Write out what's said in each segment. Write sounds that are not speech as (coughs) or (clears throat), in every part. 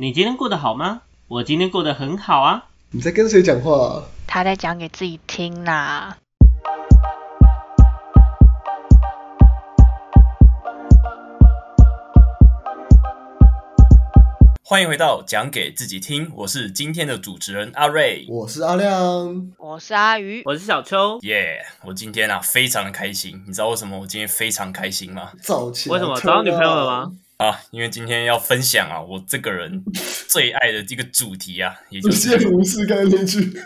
你今天过得好吗？我今天过得很好啊。你在跟谁讲话、啊？他在讲给自己听啦。欢迎回到讲给自己听，我是今天的主持人阿瑞。我是阿亮。我是阿鱼，我是小秋。耶我今天啊非常的开心，你知道为什么我今天非常开心吗？早起来为什么找到女朋友了吗？啊，因为今天要分享啊我这个人 (laughs) 最爱的这个主题啊，也就不是见无事干那句。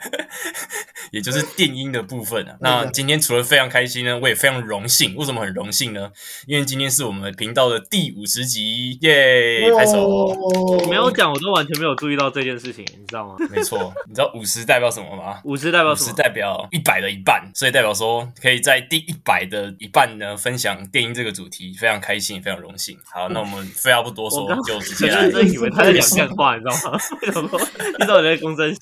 (laughs) 也就是电音的部分啊。那今天除了非常开心呢，我也非常荣幸。为什么很荣幸呢？因为今天是我们频道的第五十集，耶！拍手。哦没有讲，我都完全没有注意到这件事情，你知道吗？没错，你知道五十代表什么吗？五十代表五十什么？代表一百的一半，所以代表说可以在第一百的一半呢分享电音这个主题，非常开心，非常荣幸。好，那我们废话不多说我刚，就直接。真以为他在讲干话，你知道吗？为什么，你到底在公真小？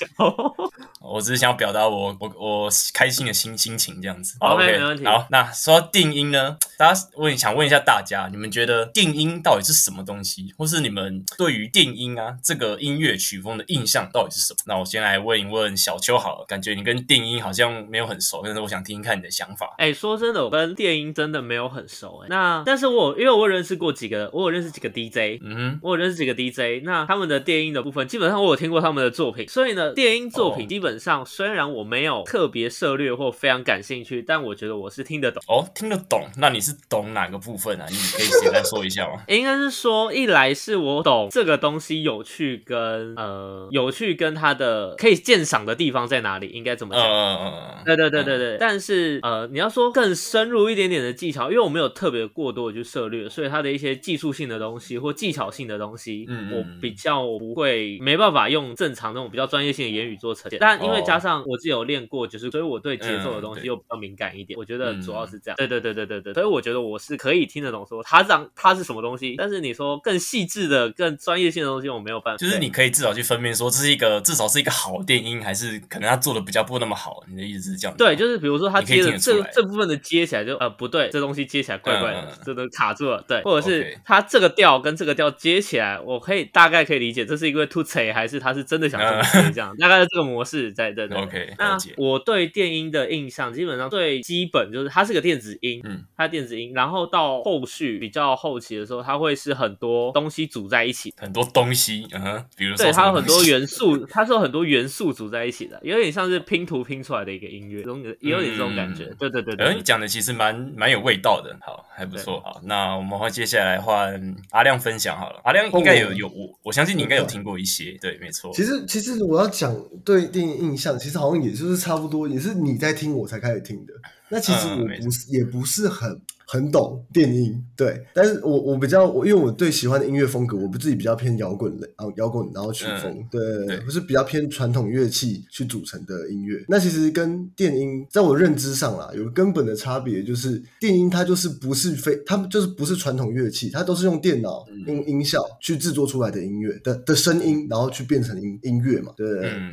我只是想要表达我我我开心的心心情这样子。OK，OK，没问题好，那说到电音呢，大家问想问一下大家，你们觉得电音到底是什么东西，或是你们对于电音啊这个音乐曲风的印象到底是什么？那我先来问一问小秋好了，感觉你跟电音好像没有很熟，但是我想听听看你的想法。哎、说真的，我跟电音真的没有很熟哎、那但是我因为我有认识过几个，我有认识几个 DJ，嗯哼，我有认识几个 DJ，那他们的电音的部分，基本上我有听过他们的作品，所以呢，电音作哦品基本上虽然我没有特别涉略或非常感兴趣，但我觉得我是听得懂。哦，听得懂，那你是懂哪个部分啊？你可以简单说一下吗？(laughs) 应该是说，一来是我懂这个东西有趣跟呃有趣跟它的可以鉴赏的地方在哪里，应该怎么呃讲？呃呃，对对对对对，但是呃，你要说更深入一点点的技巧，因为我没有特别过多的去涉略，所以它的一些技术性的东西或技巧性的东西，嗯嗯我比较不会没办法用正常那种比较专业性的言语做呈现。但因为哦加上我自己有练过，就是所以我对节奏的东西又比较敏感一点，我觉得嗯主要是这样。对对对对对对，所以我觉得我是可以听得懂说它让它是什么东西，但是你说更细致的、更专业性的东西，我没有办法。就是你可以至少去分辨说这是一个至少是一个好电音，还是可能他做的比较不那么好。你的意思是这样？对，就是比如说他接的这这部分的接起来就呃不对，这东西接起来怪怪的这都卡住了。对，或者是他这个调跟这个调接起来，我可以大概可以理解，这是因为吐槽还是他是真的想这么接这样，大概是这个模式在对对。OK，那解。我对电音的印象，基本上最基本就是它是个电子音，嗯，它电子音，然后到后续比较后期的时候，它会是很多东西组在一起，很多东西，嗯哼，比如说对，它有很多元素，它是有很多元素组在一起的，有点像是拼图拼出来的一个音乐，这种也有点这种感觉。嗯对对对你讲的其实蛮蛮有味道的，好，还不错。好，那我们会接下来换阿亮分享好了。阿亮应该有哦有我我相信你应该有听过一些，对，没错。其实，其实我要讲对电影印象，其实好像也就是差不多，也是你在听我才开始听的。那其实我不是，也不是很很懂电音，对。但是我我比较，我因为我对喜欢的音乐风格，我不自己比较偏摇滚类，啊，摇滚，然后曲风，对对嗯对对，不是比较偏传统乐器去组成的音乐。那其实跟电音，在我认知上啦，有个根本的差别，就是电音它就是不是非，它就是不是传统乐器，它都是用电脑、嗯用音效去制作出来的音乐的的声音，然后去变成音音乐嘛，对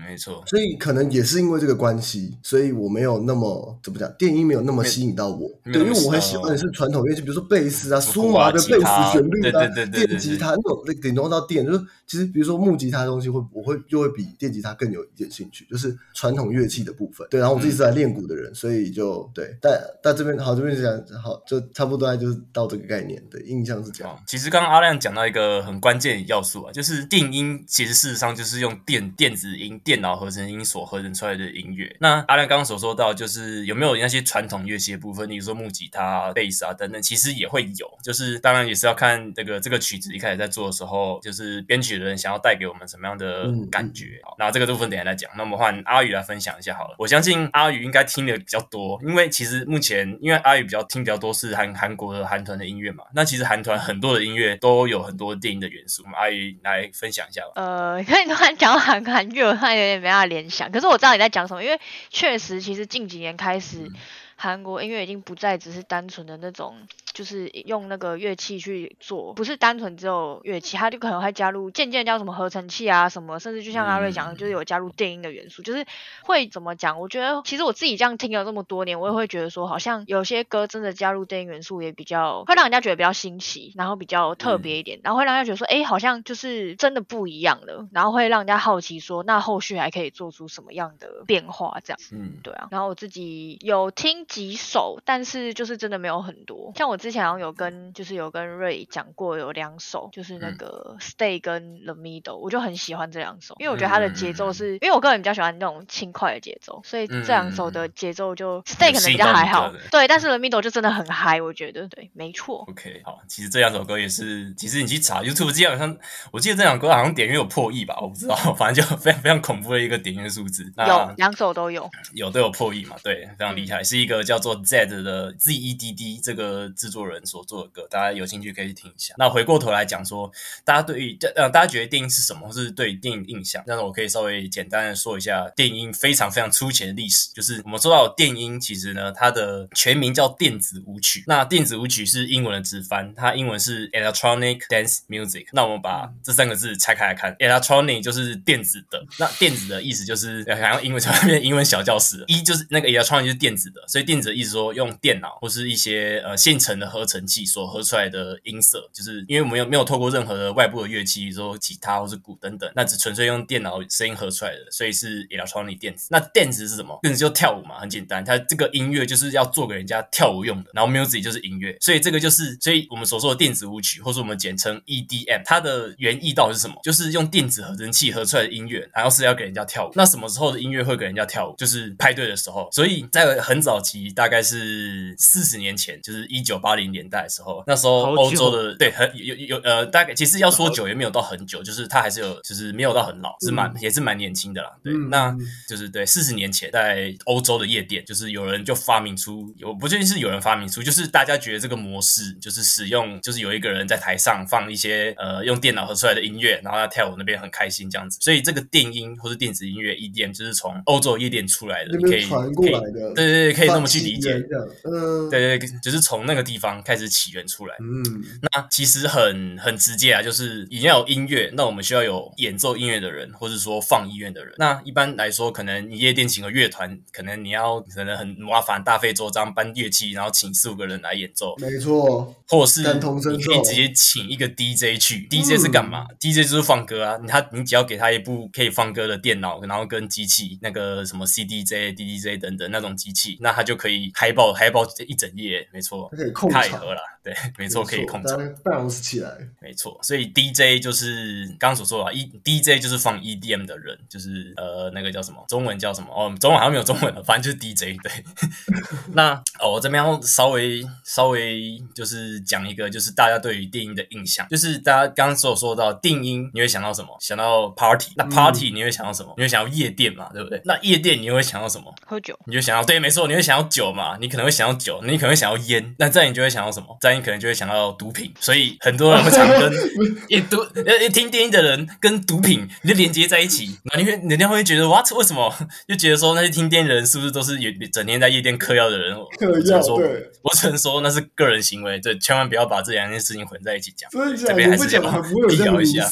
没错。所以可能也是因为这个关系，所以我没有那么怎么讲，电音没有那么吸引到我。对，因为我很喜欢的是传统乐器，比如说贝斯啊、什么苏麻的贝斯旋律啊、电吉他那种，那顶多到电，就是其实比如说木吉他的东西会，我会就会比电吉他更有一点兴趣，就是传统乐器的部分。对，然后我自己是来练鼓的人，所以就对。但但这边好，这边讲好，就差不多就是到这个概念对印象是这样。哦，其实刚刚阿亮讲到一个很关键的要素啊，就是电音，其实事实上就是用电电子音、电脑合成音所合成出来的音乐。那阿亮刚刚所说到，就是有没有那些传统乐器的部分，比如说木吉他、贝斯啊等等，其实也会有。就是当然也是要看这个这个曲子一开始在做的时候，就是编曲的人想要带给我们什么样的嗯感觉。好，那这个部分等一下再讲。那我们换阿宇来分享一下好了。我相信阿宇应该听的比较多，因为其实目前因为阿宇比较听比较多是韩韩国的韩团的音乐嘛，那其实韩团很多的音乐都有很多电影的元素。我们阿宇来分享一下吧。呃，(laughs) 可你突然讲到韩韩乐，我突然有点没办法联想。可是我知道你在讲什么，因为确实，其实近几年开始，韩国音乐已经不再只是单纯的那种就是用那个乐器去做，不是单纯只有乐器，它就可能会加入渐渐叫什么合成器啊什么，甚至就像阿瑞讲的，就是有加入电音的元素，就是会怎么讲？我觉得其实我自己这样听了这么多年，我也会觉得说，好像有些歌真的加入电音元素也比较会让人家觉得比较新奇，然后比较特别一点，然后会让人家觉得说，哎，好像就是真的不一样了，然后会让人家好奇说，那后续还可以做出什么样的变化？这样，嗯，对啊。然后我自己有听几首，但是就是真的没有很多。像我之前好像有跟就是有跟瑞讲过，有两首，就是那个 Stay 跟 The Middle，我就很喜欢这两首，因为我觉得它的节奏是，因为我个人比较喜欢那种轻快的节奏，所以这两首的节奏就 Stay 可能比较还好，对，但是 The Middle 就真的很嗨，我觉得对，没错。OK，好，其实这两首歌也是，其实你去查 YouTube 基本上，我记得这两歌好像点阅有破亿吧，我不知道，反正就非常非常恐怖的一个点阅数字。有两首都有，有都有破亿嘛，对，非常厉害，是一个叫做 Z 的 Z E D D 这个制作做人所做的歌，大家有兴趣可以去听一下。那回过头来讲说，大家对于呃大家觉得电影是什么，或是对电影印象，但是我可以稍微简单的说一下电音非常非常粗浅的历史。就是我们说到电音，其实呢，它的全名叫电子舞曲。那电子舞曲是英文的直翻，它英文是 Electronic Dance Music。那我们把这三个字拆开来看，Electronic 就是电子的，那电子的意思就是好像英文上面英文小教室，一就是那个 Electronic 就是电子的，所以电子的意思说用电脑或是一些呃现成的合成器所合出来的音色，就是因为我们有没有透过任何的外部的乐器，比如说吉他或是鼓等等，那只纯粹用电脑声音合出来的，所以是 Electronic 电子。那电子是什么？电子就跳舞嘛，很简单，它这个音乐就是要做给人家跳舞用的，然后 Music 就是音乐，所以这个就是所以我们所说的电子舞曲，或是我们简称 EDM，它的原意到底是什么？就是用电子合成器合出来的音乐，然后是要给人家跳舞。那什么时候的音乐会给人家跳舞？就是派对的时候。所以在很早期，大概是四十年前，就是一九八零年代的时候，那时候欧洲的对很有有呃，大概其实要说久也没有到很久，就是他还是有，就是没有到很老，是蛮也是蛮年轻的啦。对，那就是对四十年前在欧洲的夜店，就是有人就发明出，有不确定是有人发明出，就是大家觉得这个模式就是使用，就是有一个人在台上放一些呃用电脑合出来的音乐，然后他跳舞那边很开心这样子。所以这个电音或是电子音乐 EDM 就是从欧洲夜店出来的，你可以传过来的，对对对，可以那么去理解。嗯，对对，就是从那个地方开始起源出来。嗯，那其实很很直接啊，就是你要有音乐，那我们需要有演奏音乐的人，或者说放音乐的人。那一般来说，可能你夜店请个乐团，可能你要可能很麻烦，大费周章搬乐器，然后请四五个人来演奏。没错，或者是你可以直接请一个 DJ 去，DJ 是干嘛？DJ 就是放歌啊。他你只要给他一部可以放歌的电脑，然后跟机器那个什么 CDJ、DDJ 等等那种机器，那他就可以嗨爆嗨爆一整夜。没错，可以控太合了，对，没错，可以控场，balance 起来。没错，所以 DJ 就是刚刚所说的，E DJ 就是放 EDM 的人，就是呃那个叫什么？中文叫什么？哦，中文好像没有中文了，反正就是 DJ。对，(laughs) 那哦，我这边要稍微稍微就是讲一个，就是大家对于电音的印象，就是大家刚刚所说到电音，你会想到什么？想到 party。那 party 你会想到什么？你会想到夜店嘛，对不对？那夜店你会想到什么？喝酒。你就想到对，没错，你会想到酒嘛？你可能会想到酒，你可能会想到烟。那这样你就会想到什么？再你可能就会想到毒品。所以很多人会常跟 (laughs) 一毒呃听电音的人跟毒品你就连接在一起，那你会人家会觉得 what 为什么？就觉得说那些听电音的人是不是都是有整天在夜店嗑药的人？嗑药对，我只能说那是个人行为，对，千万不要把这两件事情混在一起讲。这边还是要辟谣一下，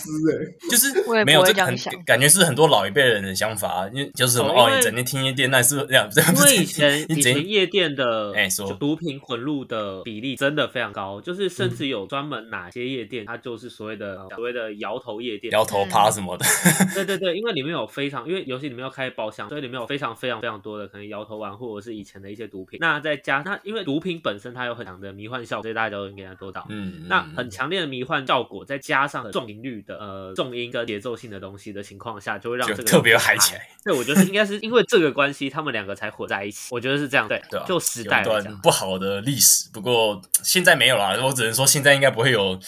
就是没有这很感觉是很多老一辈人的想法，因为就是什么哦，你整天听夜店，那是这样，(laughs) 因为以前以前夜店的哎说毒品混入的比例真的非常高，就是甚至有专门哪些夜店，它就是所谓的所谓的摇头夜店，摇头趴什么的。(laughs) 对对对，因为里面有非常，因为游戏里面要开包厢，所以里面有非常非常非常多的可能摇头丸或者是以前的一些毒品。那再加那因为毒品本身它有很强的迷幻效果，所以大家都应该都知道。嗯，那很强烈的迷幻效果，再加上重音律的呃重音跟节奏性的东西的情况下，就会让这个特别嗨起来。对，我觉得应该是因为这个关系，他们两个才混在一起。我觉得是这样，对对，就时代段不好的历史，不过现在没没有啦。我只能说现在应该不会有。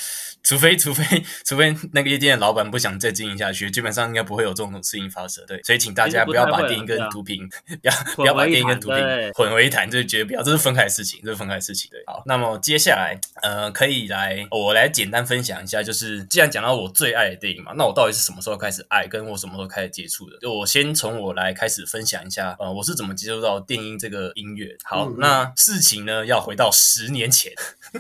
除非除非除非那个夜店的老板不想再经营下去，基本上应该不会有这种事情发生。对，所以请大家不要 (laughs) 把电影跟毒品，不要不要把电影跟毒品混为一谈，就是绝对不要，这是分开的事情，这是分开的事情。对，好，那么接下来呃，可以来我来简单分享一下，就是既然讲到我最爱的电影嘛，那我到底是什么时候开始爱，跟我什么时候开始接触的？就我先从我来开始分享一下，呃，我是怎么接触到电音这个音乐。好，那事情呢要回到十年前，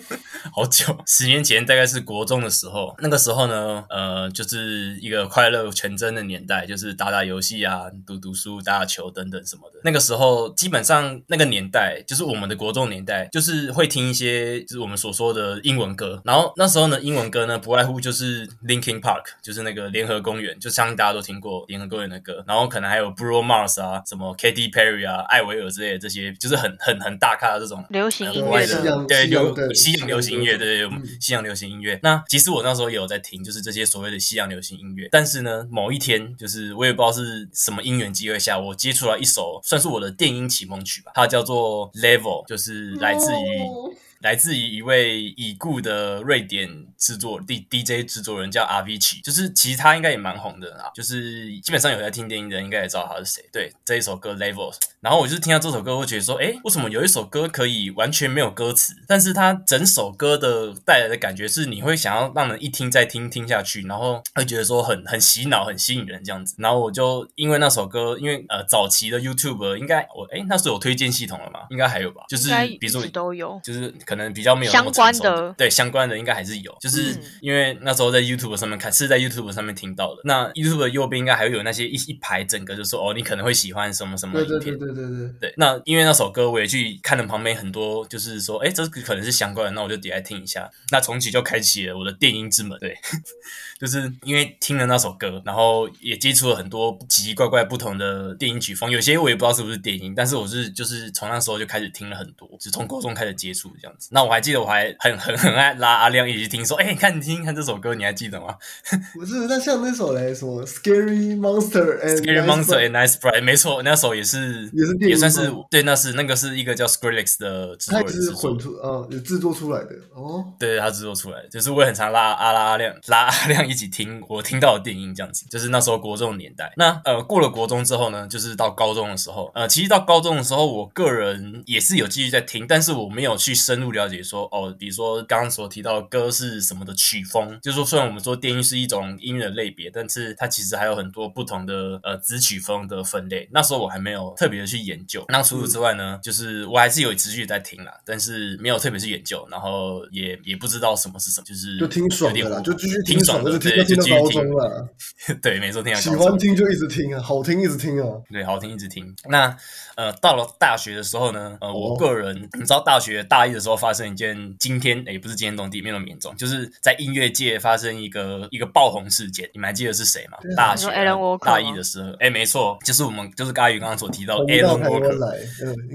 (laughs) 好久，十年前大概是国中的时候，那个时候呢，呃，就是一个快乐全真的年代，就是打打游戏啊，读读书、打打球等等什么的。那个时候基本上那个年代，就是我们的国中年代，就是会听一些就是我们所说的英文歌。然后那时候呢，英文歌呢不外乎就是 Linkin Park，就是那个联合公园，就相信大家都听过联合公园的歌。然后可能还有 Bruno Mars 啊，什么 Katy Perry 啊，艾维尔之类的这些，就是很很很大咖的这种流行音国外的乐的，对流西洋流行音乐，对对对嗯，西洋流行音乐。那其实我那时候也有在听，就是这些所谓的西洋流行音乐。但是呢，某一天，就是我也不知道是什么因缘机会下，我接触了一首算是我的电音启蒙曲吧，它叫做 Level，就是来自于。来自于一位已故的瑞典制作 D D J 制作人叫 R V 奇，就是其实他应该也蛮红的啦，就是基本上有在听电音的人应该也知道他是谁。对这一首歌 Levels，然后我就是听到这首歌，我觉得说，哎，为什么有一首歌可以完全没有歌词，但是它整首歌的带来的感觉是你会想要让人一听再听听下去，然后会觉得说很很洗脑、很吸引人这样子。然后我就因为那首歌，因为呃早期的 YouTube 应该我哎那时候有推荐系统了嘛？应该还有吧，就是比如说都有。就是可能比较没有那么相关成熟的对相关的应该还是有，就是嗯因为那时候在 YouTube 上面看，是在 YouTube 上面听到的。那 YouTube 的右边应该还会有那些一一排整个就说哦，你可能会喜欢什么什么对影片。对对对对对，对，那因为那首歌我也去看了旁边很多，就是说，哎，这个可能是相关的，那我就点来听一下。那从此就开启了我的电音之门。对，(laughs) 就是因为听了那首歌，然后也接触了很多奇奇怪怪不同的电音曲风，有些我也不知道是不是电音，但是我是就是从那时候就开始听了很多，就从高中开始接触这样子。那我还记得我还很很很爱拉阿亮一起听，说，哎，你看你听听看这首歌，你还记得吗 (laughs) 不是，那像那首嘞，什么 Scary Monster and？Scary Monster and Nice Sprite，没错，那首也是也是也算是对，那是那个是一个叫 Skrillex 的制作它也是人制作。混出啊有制作出来的哦。对，他制作出来的，就是我也很常拉阿拉阿亮拉阿亮一起听我听到的电音这样子，就是那时候国中的年代。那呃过了国中之后呢，就是到高中的时候，呃其实到高中的时候，我个人也是有继续在听，但是我没有去深入了解说哦，比如说刚刚所提到的歌是什么的曲风，就是说虽然我们说电音是一种音乐的类别，但是它其实还有很多不同的呃子曲风的分类。那时候我还没有特别的去研究。那除此之外呢，就是我还是有持续在听啦，但是没有特别去研究，然后也也不知道什么是什么，就是就听爽的啦，就继续听爽，的，就听对，就继续听到高中。了。(laughs) 对，没错，听到喜欢听就一直听啊，好听一直听啊。对，好听一直听。那呃，到了大学的时候呢，呃，我哦个人，你知道大学大一的时候发生一件惊天，也不是惊天动地，没有那么严重，就是在音乐界发生一个一个爆红事件。你们还记得是谁吗？大学大一的时候，哎，没错，就是我们就是刚才宇刚刚所提到 Alan Walker。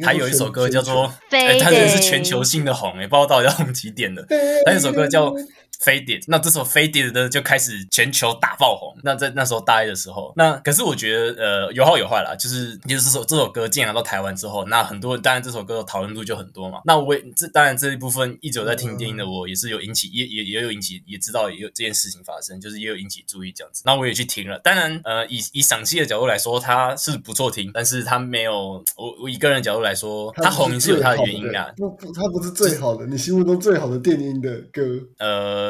他有一首歌叫做，他真的是全球性的红，哎，不知道到底要红几点的。他有一首歌叫 Faded，那这首 Faded 呢就开始全球大爆红。那在那时候大一的时候，那可是我觉得呃有好有坏啦，就是就是这首这首歌进来到台湾之后，那很多当然这首歌的讨论度就很多嘛。那我也这当然这一部分一直有在听电音的我也是有引起也也也有引起也知道也有这件事情发生，就是也有引起注意这样子。那我也去听了，当然呃以以赏析的角度来说，它是不错听，但是它没有我我以个人的角度来说，它红是有它的原因啊。不不，它不是最好的，你心目中最好的电音的歌，呃，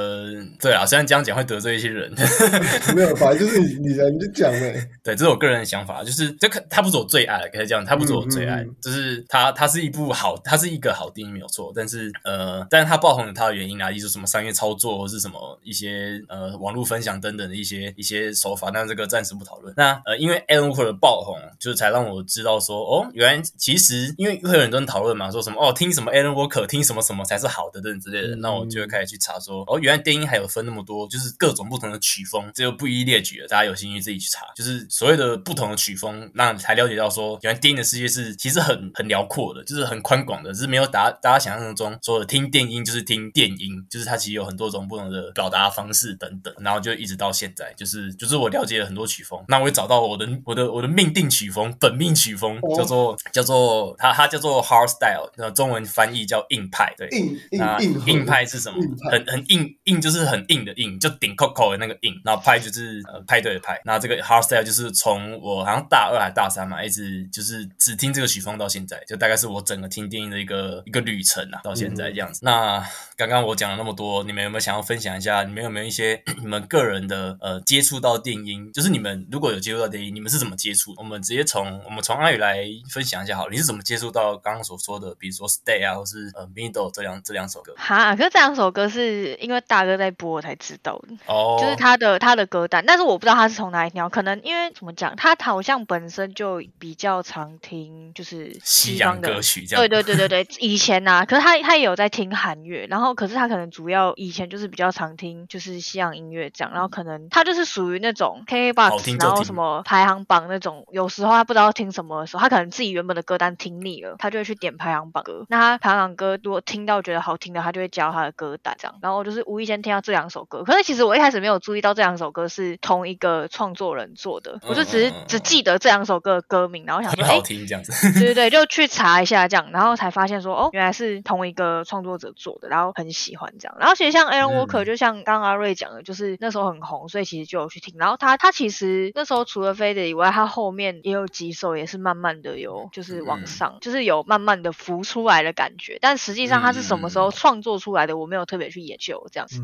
对啊，虽然这样讲会得罪一些人，(laughs) 没有，反正就是你你来你就讲呗。对，这是我个人的想法，就是这可它不是我最爱，可以这样，他不是我最爱，嗯嗯嗯就是他他是一部好，他是一个好电影没有错，但是呃，但是他爆红有它的原因啊，例如什么商业操作或是什么一些呃网络分享等等的一些一些手法，但这个暂时不讨论。那呃，因为 Alan Walker 的爆红，就是才让我知道说，哦，原来其实因为会有很多人讨论嘛，说什么哦，听什么 Alan Walker，听什么什么才是好的等等之类的，嗯那我就会开始去查说，哦，原来电音还有分那么多，就是各种不同的曲风，这就不一一列举了，大家有兴趣自己去查。就是所谓的不同的曲风，那才了解到说，原来电音的世界是其实很很辽阔的，就是很宽广的，只是没有大家大家想象中说的听电音就是听电音，就是它其实有很多种不同的表达方式等等，然后就一直到现在，就是就是我了解了很多曲风，那我也找到我的我的我的命定曲风，本命曲风哦叫做叫做它它叫做 hard style，那中文翻译叫硬派，对，硬硬硬派是什么？很很硬硬就是很硬的硬，就顶 Coco 的那个硬，然后派就是呃派对的派。那这个 Hardstyle 就是从我好像大二还大三嘛，一直就是只听这个曲风到现在，就大概是我整个听电音的一个一个旅程啊，到现在这样子。那刚刚我讲了那么多，你们有没有想要分享一下？你们有没有一些 (clears throat) 你们个人的呃接触到电音？就是你们如果有接触到电音，你们是怎么接触？我们直接从我们从阿宇来分享一下好，了，你是怎么接触到刚刚所说的，比如说 Stay 啊，或是呃 Middle 这两这两首歌？哈，可是这两首歌是因为大哥在播我才知道的，哦，就是他的他的歌单，但是我不知道他是从哪里听，可能因为怎么讲，他好像本身就比较常听就是西洋歌曲，这样对对对对对，以前呐，可是他他也有在听韩乐，然后可是他可能主要以前就是比较常听就是西洋音乐这样，然后可能他就是属于那种 KKBOX，然后什么排行榜那种，有时候他不知道听什么的时候，他可能自己原本的歌单听腻了，他就会去点排行榜歌。那他排行榜歌如果听到觉得好听的，他就会加他的歌单这样。然后就是无意间听到这两首歌，可是其实我一开始没有注意到这两首歌是同一个创作人做的，我就只是只记得这两首歌的歌名，然后想说好听这样子，对对对，就去查一下这样，然后才发现说哦，原来是同一个创作者做的，然后很喜欢这样。然后其实像 Aaron Walker，就像刚刚阿瑞讲的，就是那时候很红，所以其实就有去听。然后他他其实那时候除了飞的以外，他后面也有几首也是慢慢的有就是往上，就是有慢慢的浮出来的感觉。但实际上他是什么时候创作出来的，我没有特别去研究这样子。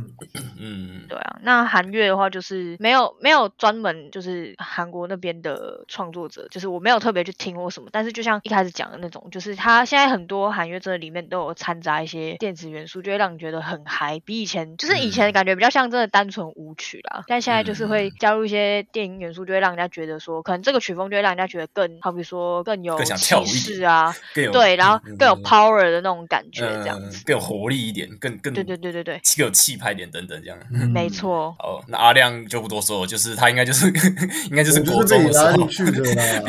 嗯，对啊。那韩乐的话，就是没有没有专门就是韩国那边的创作者，就是我没有特别去听或什么。但是就像一开始讲的那种，就是他现在很多韩乐真的里面都有掺杂一些电子元素，就会让你觉得很嗨，比以前就是以前感觉比较像真的单纯舞曲啦。但现在就是会加入一些电影元素，就会让人家觉得说，可能这个曲风就会让人家觉得更好比说更有气势啊，(laughs) 对，然后更有 power 的那种感觉，这样子更有活力一点，更更对对对对对，更有气派点等等这样。没错。(laughs) 好，那阿亮就不多说，就是他应该就是 (laughs) 应该就是国中的时候去的啦。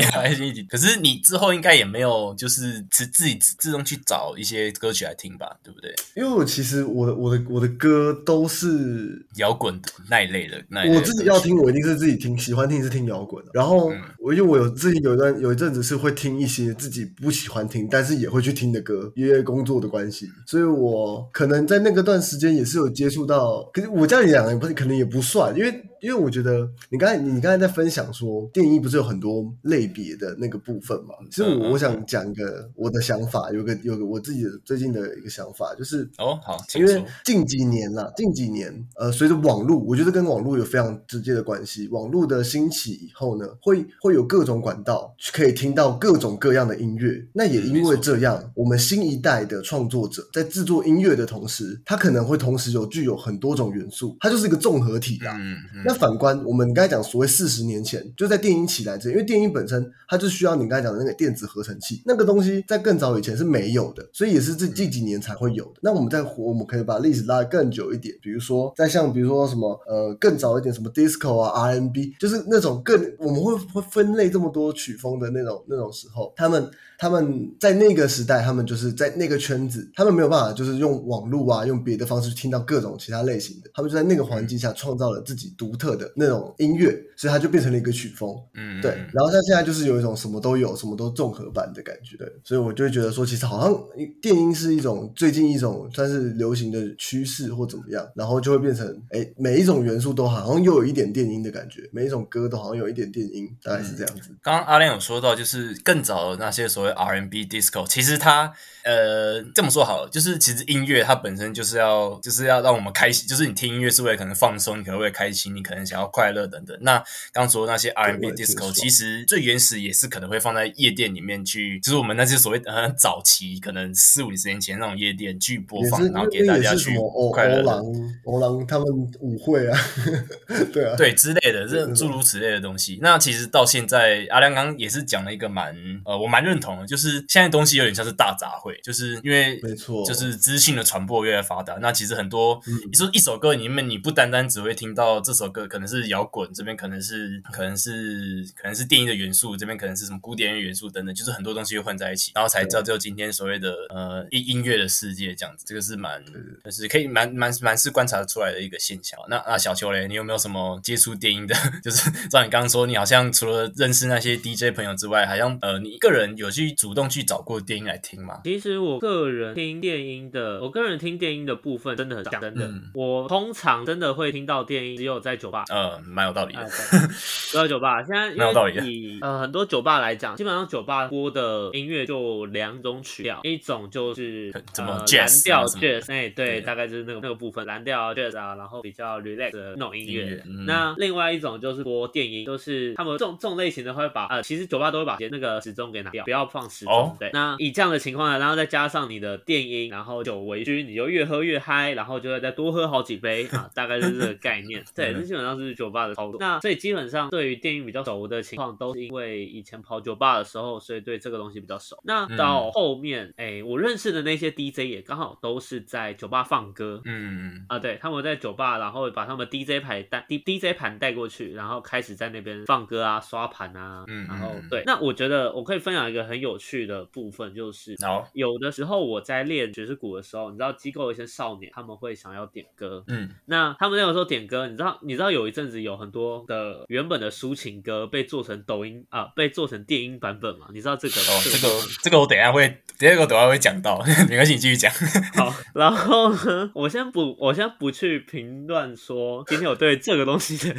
可是你之后应该也没有就是自自己自动去找一些歌曲来听吧，对不对？因为我其实我的我的我的歌都是摇滚的那一类的，那我自己要听，我一定是自己听，喜欢听是听摇滚的。然后我因为我有自己有一段有一阵子是会听一些自己不喜欢听，但是也会去听的歌，因为工作的关系，所以我可能在那个段时间也是有接触到。可是我这样讲也不是，可能也不算，因为。因为我觉得你刚才你刚才在分享说电影不是有很多类别的那个部分嘛？其实我我想讲一个我的想法，有个有个我自己的最近的一个想法，就是哦好，因为近几年啦，近几年呃，随着网络，我觉得跟网络有非常直接的关系。网络的兴起以后呢，会会有各种管道可以听到各种各样的音乐。那也因为这样，我们新一代的创作者在制作音乐的同时，他可能会同时有具有很多种元素，它就是一个综合体啦。嗯嗯。那反观我们刚才讲所谓四十年前就在电音起来之前，因为电音本身它就需要你刚才讲的那个电子合成器，那个东西在更早以前是没有的，所以也是这近几年才会有的。那我们在我们可以把历史拉得更久一点，比如说在像比如说什么呃更早一点什么 disco 啊 RNB，就是那种更我们会会分类这么多曲风的那种那种时候，他们。他们在那个时代，他们就是在那个圈子，他们没有办法，就是用网络啊，用别的方式听到各种其他类型的。他们就在那个环境下创造了自己独特的那种音乐，所以它就变成了一个曲风。嗯，对。然后像现在就是有一种什么都有，什么都综合版的感觉。对，所以我就会觉得说，其实好像电音是一种最近一种算是流行的趋势或怎么样，然后就会变成哎，每一种元素都好像又有一点电音的感觉，每一种歌都好像有一点电音，大概是这样子。刚刚阿亮有说到，就是更早的那些所谓。R&B disco，其实它呃这么说好了，就是其实音乐它本身就是要就是要让我们开心，就是你听音乐是为了可能放松，你可能会开心，你可能想要快乐等等。那刚说那些 R&B disco，其实最原始也是可能会放在夜店里面去，就是我们那些所谓呃早期可能四五十年前那种夜店去播放，然后给大家去快乐。欧郎欧郎他们舞会啊，(laughs) 对啊，对之类的这诸如此类的东西。那其实到现在阿亮刚也是讲了一个蛮呃我蛮认同的，就。就是现在东西有点像是大杂烩，就是因为没错，就是资讯的传播越来越发达。那其实很多，你说一首歌里面，你不单单只会听到这首歌可能是摇滚，这边可能是可能是可能是电音的元素，这边可能是什么古典乐元素等等，就是很多东西会混在一起，然后才造就今天所谓的呃音音乐的世界这样子。这个是蛮就是可以蛮蛮蛮是观察出来的一个现象。那那小邱嘞，你有没有什么接触电音的？(laughs) 就是照你刚刚说，你好像除了认识那些 DJ 朋友之外，好像呃你一个人有去。去主动去找过电音来听吗？其实我个人听电音的，我个人听电音的部分真的很少，真的。嗯我通常真的会听到电音，只有在酒吧。呃，蛮有道理啊，的。对，(laughs) 只有酒吧。现在因蛮有道理的为以呃很多酒吧来讲，基本上酒吧播的音乐就两种曲调，一种就是怎么蓝调 jazz，哎对，大概就是那个那个部分蓝调 jazz 啊，然后比较 relax 的那种音乐。音乐嗯那另外一种就是播电音，就是他们这种这种类型的会把呃，其实酒吧都会把那个时钟给拿掉，不要放时钟。哦对，那以这样的情况下，然后再加上你的电音，然后酒为君，你就越喝越嗨，然后就会再多喝好几杯啊，(laughs) 大概就是这个概念。(laughs) 对，嗯这基本上是酒吧的操作。那所以基本上对于电音比较熟的情况，都是因为以前跑酒吧的时候，所以对这个东西比较熟。那嗯到后面，哎、我认识的那些 DJ 也刚好都是在酒吧放歌。嗯，啊，对，他们在酒吧，然后把他们 DJ 牌带 D DJ 盘带过去，然后开始在那边放歌啊、刷盘啊，嗯然后嗯对，那我觉得我可以分享一个很有趣的部分，就是好，有的时候我在练爵士鼓的时候，你知道机构有一些少年他们会想要点歌，嗯，那他们那个时候点歌，你知道你知道有一阵子有很多的原本的抒情歌被做成抖音啊、被做成电音版本嘛？你知道这个哦，这个这个我等一下会，等一下我等一下会讲到，(laughs) 没关系，你继续讲。(laughs) 好，然后呢，我先不，我先不去评论说今天我对这个东西的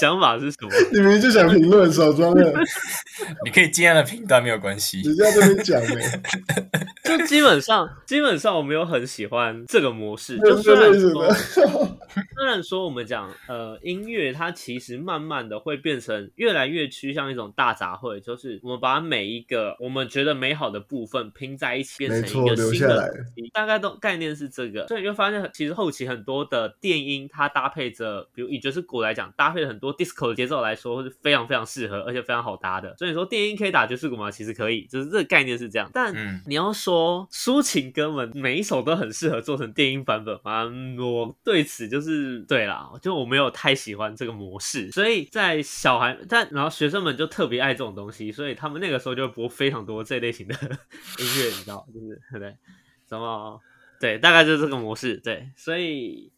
想法是什么。(laughs) 你明明就想评论，少装了，你可以尽量的评断没有关系。人家这边讲的，(laughs) 就基本上，基本上我没有很喜欢这个模式。就虽然说，(laughs) 虽然说我们讲呃音乐，它其实慢慢的会变成越来越趋向一种大杂烩，就是我们把每一个我们觉得美好的部分拼在一起，变成一个新的留下来。大概都概念是这个，所以你会发现其实后期很多的电音，它搭配着，比如以爵士鼓来讲，搭配了很多 disco 的节奏来说，是非常非常适合，而且非常好搭的。所以你说电音可以打爵士鼓吗？其实可以，就是这个概念是这样。但嗯你要说抒情歌们每一首都很适合做成电音版本吗？嗯我对此就是对啦，就我没有太喜欢这个模式，所以在小孩但然后学生们就特别爱这种东西，所以他们那个时候就会播非常多这类型的 (laughs) 音乐，你知道，就是对对？什么对，大概就是这个模式，对，所以。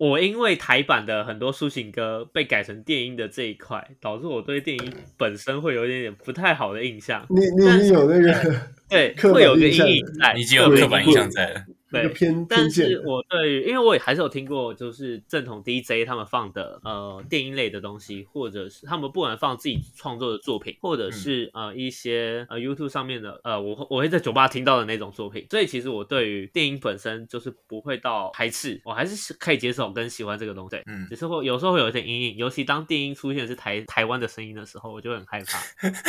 我因为台版的很多抒情歌被改成电音的这一块，导致我对电音本身会有一点点不太好的印象。你你有那个对，(laughs) 会有个阴影在，你已经有会刻板印象在了。对那个偏但是，我对于，因为我也还是有听过，就是正统 DJ 他们放的呃电音类的东西，或者是他们不管放自己创作的作品，或者是、呃一些呃 YouTube 上面的呃我我会在酒吧听到的那种作品，所以其实我对于电音本身就是不会到排斥，我还是可以接受跟喜欢这个东西，对嗯。只是会有时候会有一点阴影，尤其当电音出现是台台湾的声音的时候，我就会很害怕。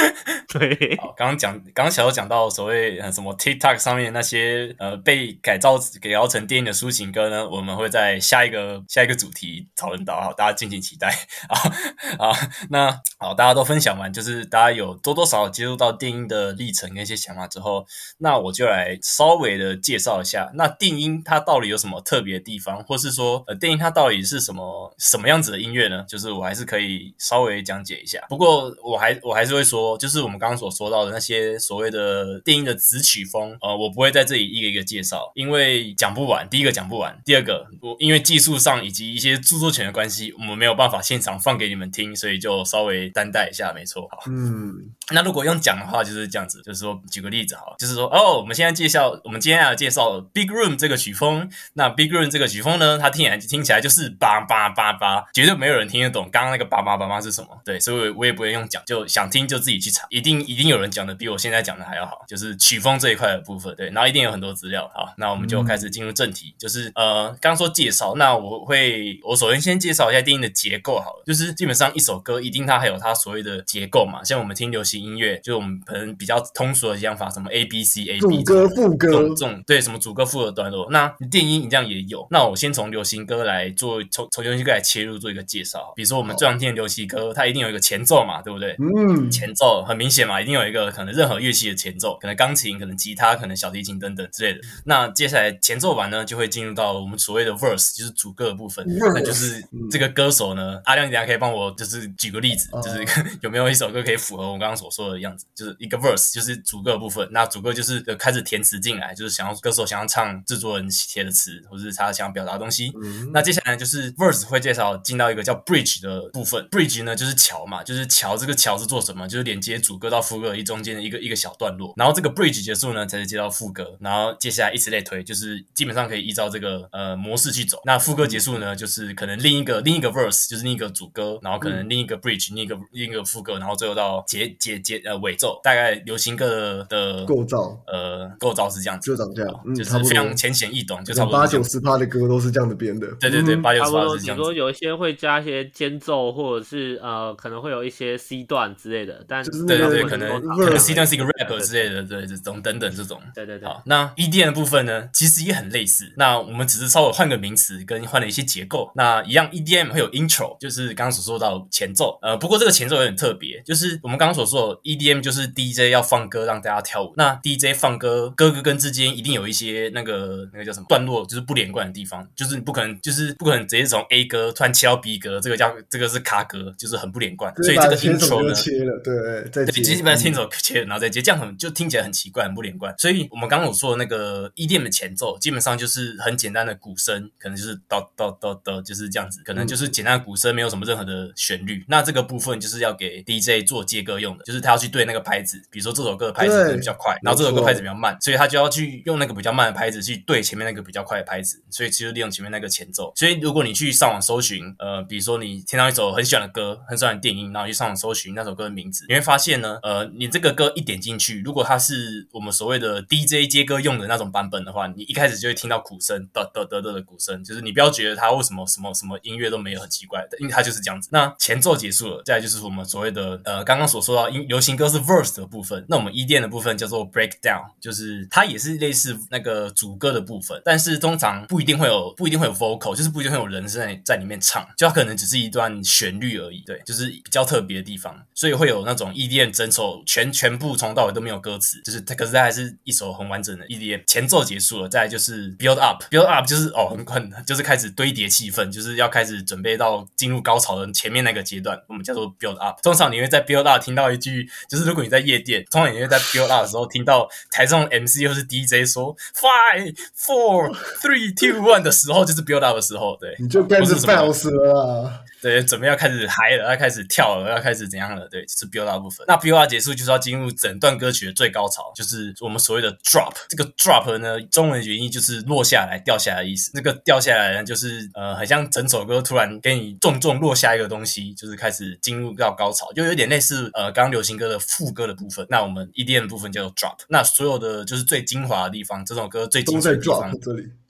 (laughs) 对，好，刚刚讲，刚刚小周讲到所谓呃什么 TikTok 上面那些呃被改造改造成电影的抒情歌呢，我们会在下一个下一个主题讨论到，好，大家敬请期待 (laughs) 啊啊。那好，大家都分享完，就是大家有多多少少接触到电音的历程跟一些想法之后，那我就来稍微的介绍一下，那电音它到底有什么特别的地方，或是说呃电音它到底是什么什么样子的音乐呢？就是我还是可以稍微讲解一下。不过我还我还是会说，就是我们刚刚所说到的那些所谓的电音的子曲风，呃，我不会在这里一个一个介绍，因为讲不完。第一个讲不完，第二个我因为技术上以及一些著作权的关系，我们没有办法现场放给你们听，所以就稍微担待一下，没错。好，嗯，那如果用讲的话，就是这样子，就是说，举个例子好了，就是说，哦，我们现在介绍，我们今天要介绍 Big Room 这个曲风。那 Big Room 这个曲风呢，它听起来听起来就是叭叭叭叭，绝对没有人听得懂刚刚那个叭叭叭叭是什么。对，所以我我也不会用讲，就想听就自己去查，一定一定有人讲的比我现在讲的还要好，就是曲风这一块的部分。对，然后一定有很多资料。好，那我们就开始进入正题，就是呃，刚刚说介绍，那我会我首先先介绍一下电影的结构好了，就是基本上一首歌一定它还有它所谓的结构嘛，像我们听流行音乐，就我们可能比较通俗的讲法，什么 A B C A 主 B 歌副歌这种这种对什么主歌副歌段落，那电音一样也有。那我先从流行歌来做，从从流行歌来切入做一个介绍。比如说我们最常听的流行歌，它一定有一个前奏嘛，对不对？嗯，前奏很明显嘛，一定有一个可能任何乐器的前奏，可能钢琴、可能吉他、可能小提琴等等之类的。那接下来前奏完呢，就会进入到我们所谓的 verse，就是主歌的部分。那就是这个歌手呢，阿亮，你等下可以帮我就是举个例子，哦就是 (laughs) 有没有一首歌可以符合我刚刚所说的样子，就是一个 verse 就是主歌的部分，那主歌就是呃开始填词进来，就是想要歌手想要唱制作人写的词，或者是他想要表达的东西。嗯那接下来就是 verse 会介绍进到一个叫 bridge 的部分，bridge 呢就是桥嘛，就是桥这个桥是做什么？就是连接主歌到副歌一中间的一个一个小段落，然后这个 bridge 结束呢，才是接到副歌，然后接下来以此类推，就是基本上可以依照这个呃模式去走。那副歌结束呢，就是可能另一个另一个 verse 就是另一个主歌，然后可能另一个 bridge 另一个另一个副歌，然后最后到结结结呃尾奏，大概流行歌的构造呃构造是这样子，就长这样，嗯，就差不多是非常浅显易懂，就差不多八九十趴的歌都是这样的编的。对对对，嗯八九差不多，十八是这样子顶多。有一些会加一些间奏，或者是呃，可能会有一些 C 段之类的，但是对对对，可能可能 C 段是一个 rap 之类的，对这种等等这种。对对对，好，那 EDM 的部分呢，其实也很类似。那我们只是稍微换个名词，跟换了一些结构。那一样，EDM 会有 intro，就是刚刚所说到前奏。呃，不过这个前奏有点特别，就是我们刚刚所说的 EDM 就是 DJ 要放歌让大家跳舞。那 DJ 放歌，歌跟歌之间一定有一些那个那个叫什么段落，就是不连贯的地方，就是你不可能就是不可能直接从 A 歌突然切到 B 歌，这个叫这个是卡歌，就是很不连贯。所以这个 intro 么呢就，切了，对，再对，接，基本上听首切，然后再接，这样很就听起来很奇怪，很不连贯。所以我们刚刚有说的那个 EDM 的前奏，基本上就是很简单的鼓声，可能就是叨叨叨叨，就是这样子，可能就是简单的鼓声，没有什么任何的旋律。那这个部分就是要给 DJ 做接歌用的，就是他要去对那个拍子，比如说这首歌的拍子比较快，然后这首歌拍子比较慢，所以他就要去用那个比较慢的拍子去对前面那个比较快的拍子，所以其实利用前面那个前奏。所以如果你去上网搜寻，呃，比如说你听到一首很喜欢的歌，很喜欢的电音，然后去上网搜寻那首歌的名字，你会发现呢，呃，你这个歌一点进去，如果它是我们所谓的 DJ 接歌用的那种版本的话，你一开始就会听到鼓声，得得得得的鼓声，就是你不要觉得它为什么什么什么音乐都没有很奇怪的，因为它就是这样子。那前奏结束了，再来就是我们所谓的呃刚刚所说到音流行歌是 verse 的部分，那我们 EDM 的部分叫做 breakdown，就是它也是类似那个主歌的部分，但是通常不一定会有不一定会有 vocal，就是不一定会有人在在里面唱，就它可能只是一段旋律而已，对，就是比较特别的地方，所以会有那种 EDM 整首全全部从头到尾都没有歌词，就是它可是它还是一首很完整的 EDM，前奏结束了，再来就是 build up，build up 就是哦很很就是开始堆叠气氛，就是要开始准备到进入高潮的前面那个阶段，我们叫做 build up。通常你会在 build up 听到一句，就是如果你在夜店，通常你会在 build up 的时候听到台上的 MC 或是 DJ 说 five four three two one 的时候，就是 build up 的时候，对，你就开始 bounce 了啦。对，准备要开始嗨了，要开始跳了，要开始怎样了？对，是 build up 部分。那 build up 结束就是要进入整段歌曲的最高潮，就是我们所谓的 drop。这个 drop 呢，中文原意就是落下来、掉下来的意思。那个掉下来呢，就是呃，很像整首歌突然给你重重落下一个东西，就是开始进入到高潮，就有点类似呃刚刚流行歌的副歌的部分。那我们 EDM 部分叫做 drop。那所有的就是最精华的地方，这首歌最精都在髓的地方，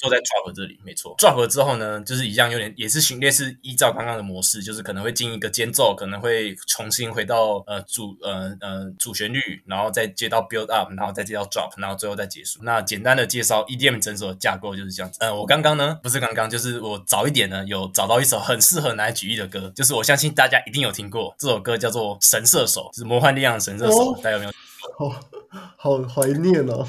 都在 drop 这里，没错。drop 了之后呢，就是一样有点也是循列，是依照刚刚的模式，就是可能会进一个间奏，可能会重新回到呃主呃呃主旋律，然后再接到 build up，然后再接到 drop，然后最后再结束。那简单的介绍 EDM 整首的架构就是这样子。呃，我刚刚呢不是刚刚，就是我早一点呢有找到一首很适合拿来举例的歌，就是我相信大家一定有听过，这首歌叫做《神射手》，就是魔幻力量的神射手，哦大家有没有？好好怀念哦。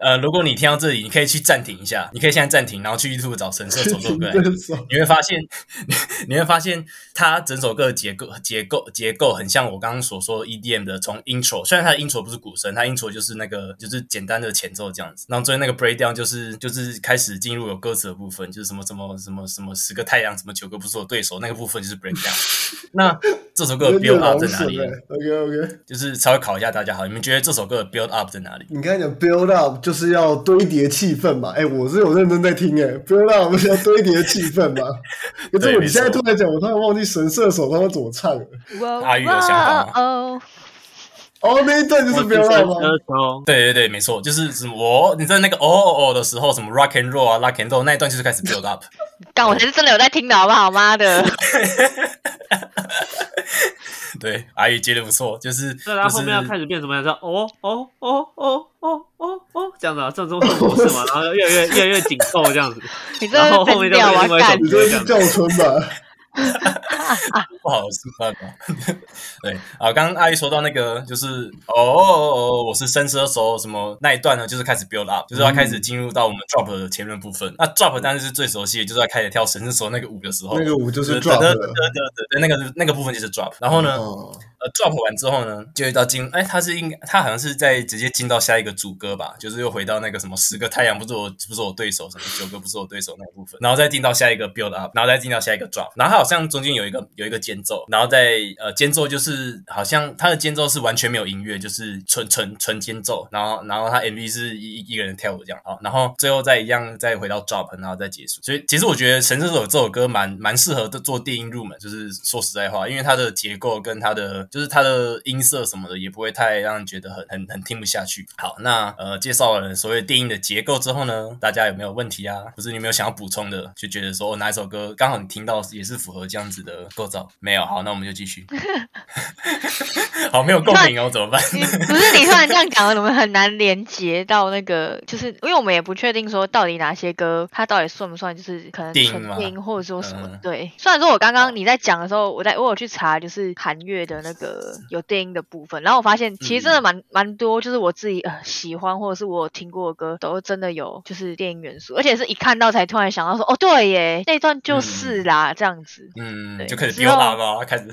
呃，如果你听到这里，你可以去暂停一下，你可以现在暂停，然后去 YouTube 找《神射手》这首歌来听。这首你会发现，(laughs) 你会发现它整首歌的结构、结构、结构很像我刚刚所说的 EDM 的，从 intro，虽然它的 intro 不是鼓声，它 intro 就是那个就是简单的前奏这样子，然后最后那个 breakdown 就是就是开始进入有歌词的部分，就是什么什么什么什么十个太阳，什么九个不是我对手，那个部分就是 breakdown。(laughs) 那这首歌的 build up 在哪里？？OK OK，就是稍微考一下大家好，你们觉得这首歌的 build up 在哪里？你刚才讲 build up 就是要堆叠气氛嘛？哎、我是有认真在听哎、i l d up 是要堆叠气氛嘛？(laughs) 可是我你现在突然讲，我突然忘记神射手他们怎么唱了。阿宇有想法吗哦，哦，那一段就是 build up 吗？歌手对对对，没错，就是什么我你在那个哦哦哦的时候，什么 rock and roll 啊，rock and roll 那一段就是开始 build up。但，我才是真的有在听的好不好？妈的，(laughs) 对，阿姨接的不错，就是那他后后面要开始变什么样？子哦哦哦哦哦哦哦这样子啊，这种模式嘛，然后越来越越来越紧凑这样子，你这然后后面就！变另外一首歌你，这是叫春吧？(laughs) 不好示范嘛。(laughs) 对啊，刚刚阿姨说到那个就是哦哦哦，我是伸舌手什么那一段呢，就是开始 build up，就是要开始进入到我们 drop 的前面部分。那 drop 当然是最熟悉的，就是要开始跳神之手那个舞的时候，那个舞就是对 drop 对对了对对对，那个那个部分就是 drop。然后呢，哦，呃 drop 完之后呢，就会到进，哎，他是应该他好像是在直接进到下一个主歌吧，就是又回到那个什么十个太阳不是我不是我对手，什么九个不是我对手那个部分，然后再进到下一个 build up，然后再进到下一个 drop，然后他好像中间有一个有一个间奏，然后在呃间奏就是好像他的间奏是完全没有音乐，就是纯纯纯间奏，然后然后他 MV 是一一个人跳舞这样啊，然后最后再一样再回到 drop，然后再结束。所以其实我觉得《神射手》这首歌蛮蛮适合做电音入门，就是说实在话，因为它的结构跟它的就是它的音色什么的也不会太让人觉得很很很听不下去。好，那呃介绍了所谓电音的结构之后呢，大家有没有问题啊？不是你有没有想要补充的？就觉得说哪一首歌刚好你听到也是符合这样子的构造？没有，好，那我们就继续。(laughs) 好，没有共鸣哦，怎么办？不是你突然这样讲了，我们很难连接到那个，就是因为我们也不确定说到底哪些歌它到底算不算，就是可能纯电音或者说什么。对，虽然说我刚刚你在讲的时候，我在我有去查，就是韩乐的那个有电音的部分，然后我发现其实真的蛮蛮多，就是我自己呃喜欢或者是我听过的歌，都真的有就是电音元素，而且是一看到才突然想到说，哦对耶，那段就是啦，这样子，嗯，就开始飙啊嘛，开始，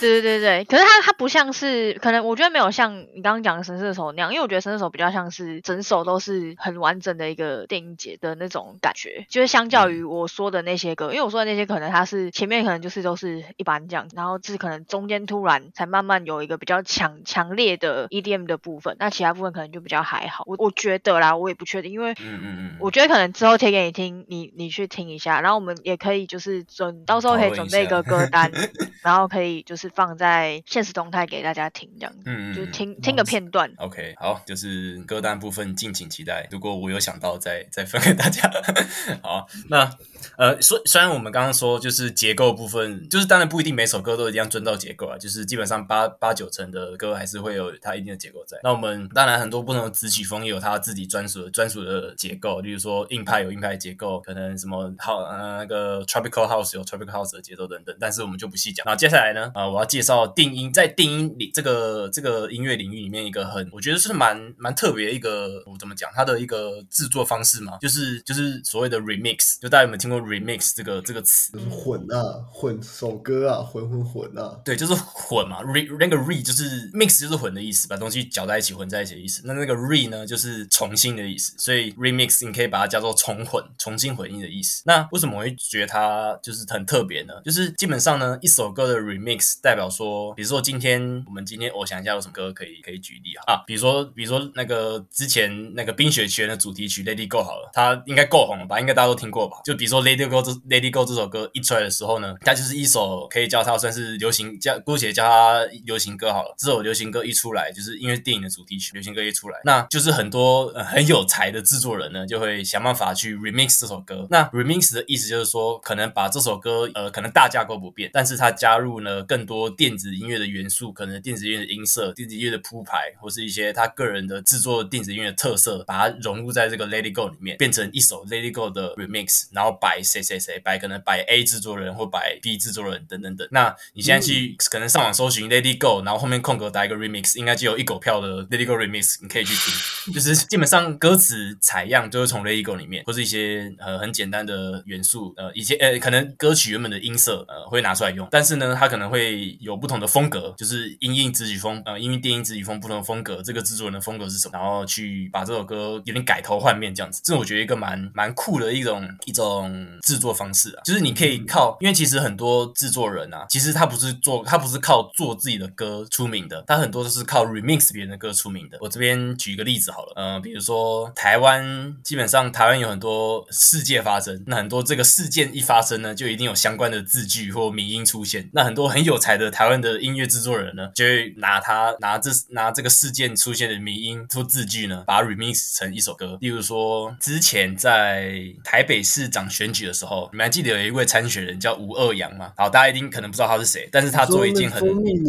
对对对对，可是它它不像是，可能我觉得没有像你刚刚讲的神射手那样，因为我觉得神射手比较像是整首都是很完整的一个电音节的那种感觉，就是相较于我说的那些歌，因为我说的那些可能它是前面可能就是都是一般这样，然后是可能中间突然才慢慢有一个比较强强烈的 EDM 的部分，那其他部分可能就比较还好。我我觉得啦，我也不确定，因为嗯嗯嗯，我觉得可能之后贴给你听，你你去听一下，然后我们也可以就是准到时候可以准备一个歌单，(laughs) 然后可以就是放在现实动态给大家听这样，嗯嗯，就听听个片段。OK，好，就是歌单部分敬请期待。如果我有想到再再分给大家。(laughs) 好，那呃，虽虽然我们刚刚说就是结构部分，就是当然不一定每首歌都一定要遵照结构啊，就是基本上八八九成的歌还是会有它一定的结构在。那我们当然很多不同的子曲风也有它自己专属的专属的结构，例如说硬派有硬派的结构，可能什么好呃那个 tropical house 有 tropical house 的节奏等等，但是我们就不细讲。那接下来呢，呃，我要介绍电音，在电音里这个这个音乐领域里面一个很我觉得是蛮蛮特别一个我怎么讲它的一个制作方式嘛，就是就是所谓的 remix，就大家有没有听过 remix 这个这个词？就是混啊，混首歌啊，混混混啊。对，就是混嘛，re 那个 re 就是 mix 就是混的意思，把东西搅在一起混在一起的意思。那那个 re 呢，就是重新的意思，所以 remix 你可以把它叫做重混、重新混音的意思。那为什么我会觉得它就是很特别呢？就是基本上呢，一首歌的 remix 代表说，比如说今天我们今天我想一下有什么歌可以可以举例啊？比如说比如说那个之前那个冰雪奇缘的主题曲 Lady Go 好了，它应该够红了吧？应该大家都听过吧？就比如说 Lady Go 这 Lady Go 这首歌一出来的时候呢，它就是一首可以叫它算是流行叫姑且叫它流行歌好了。这首流行歌一出来，就是因为电影的主题曲，流行歌一出来，那就是很多很有才的制作人呢，就会想办法去 remix 这首歌。那 remix 的意思就是说，可能把这首歌呃，可能大架构不变，但是它加入了更多电子音乐的元素，可能电子音乐的音色、电子音乐的铺排，或是一些他个人的制作电子音乐的特色，把它融入在这个 Lady Go 里面，变成一首 Lady Go 的 remix，然后摆谁谁谁，摆可能摆 A 制作人或摆 B 制作人等等等。那你现在去可能上网搜寻 Lady Go，然后后面空格打一个 remix，应该就有一狗票的 Lady Go remix，你可以去听。(laughs) 就是基本上歌词采样就是从 Lady Go 里面，或是一些呃很简单的元素，呃一些呃可能歌曲原本的音色呃会拿出来用，但是呢它可能会有不同的风格，就是音韵子曲风呃音韵电音子曲风不同的风格，这个制作人的风格是什么，然后去把这首歌有点改头换面这样子，这我觉得一个蛮蛮酷的一种一种制作方式啊，就是你可以靠，因为其实很多制作人啊，其实他不是做他不是靠做自己的歌出名的，他很多都是靠 remix 别人的歌出名的。我这边举一个例子好了，嗯，比如说台湾，基本上台湾有很多事件发生，那很多这个事件一发生呢，就一定有相关的字句或名音出现。那很多很有才的台湾的音乐制作人呢，就会拿他拿这拿这个事件出现的名音做字句呢，把 remix 成一首歌。例如说，之前在台北市长选举的时候，你们还记得有一位参选人叫吴二阳吗？好，大家一定可能不知道他是谁，但是他做一件很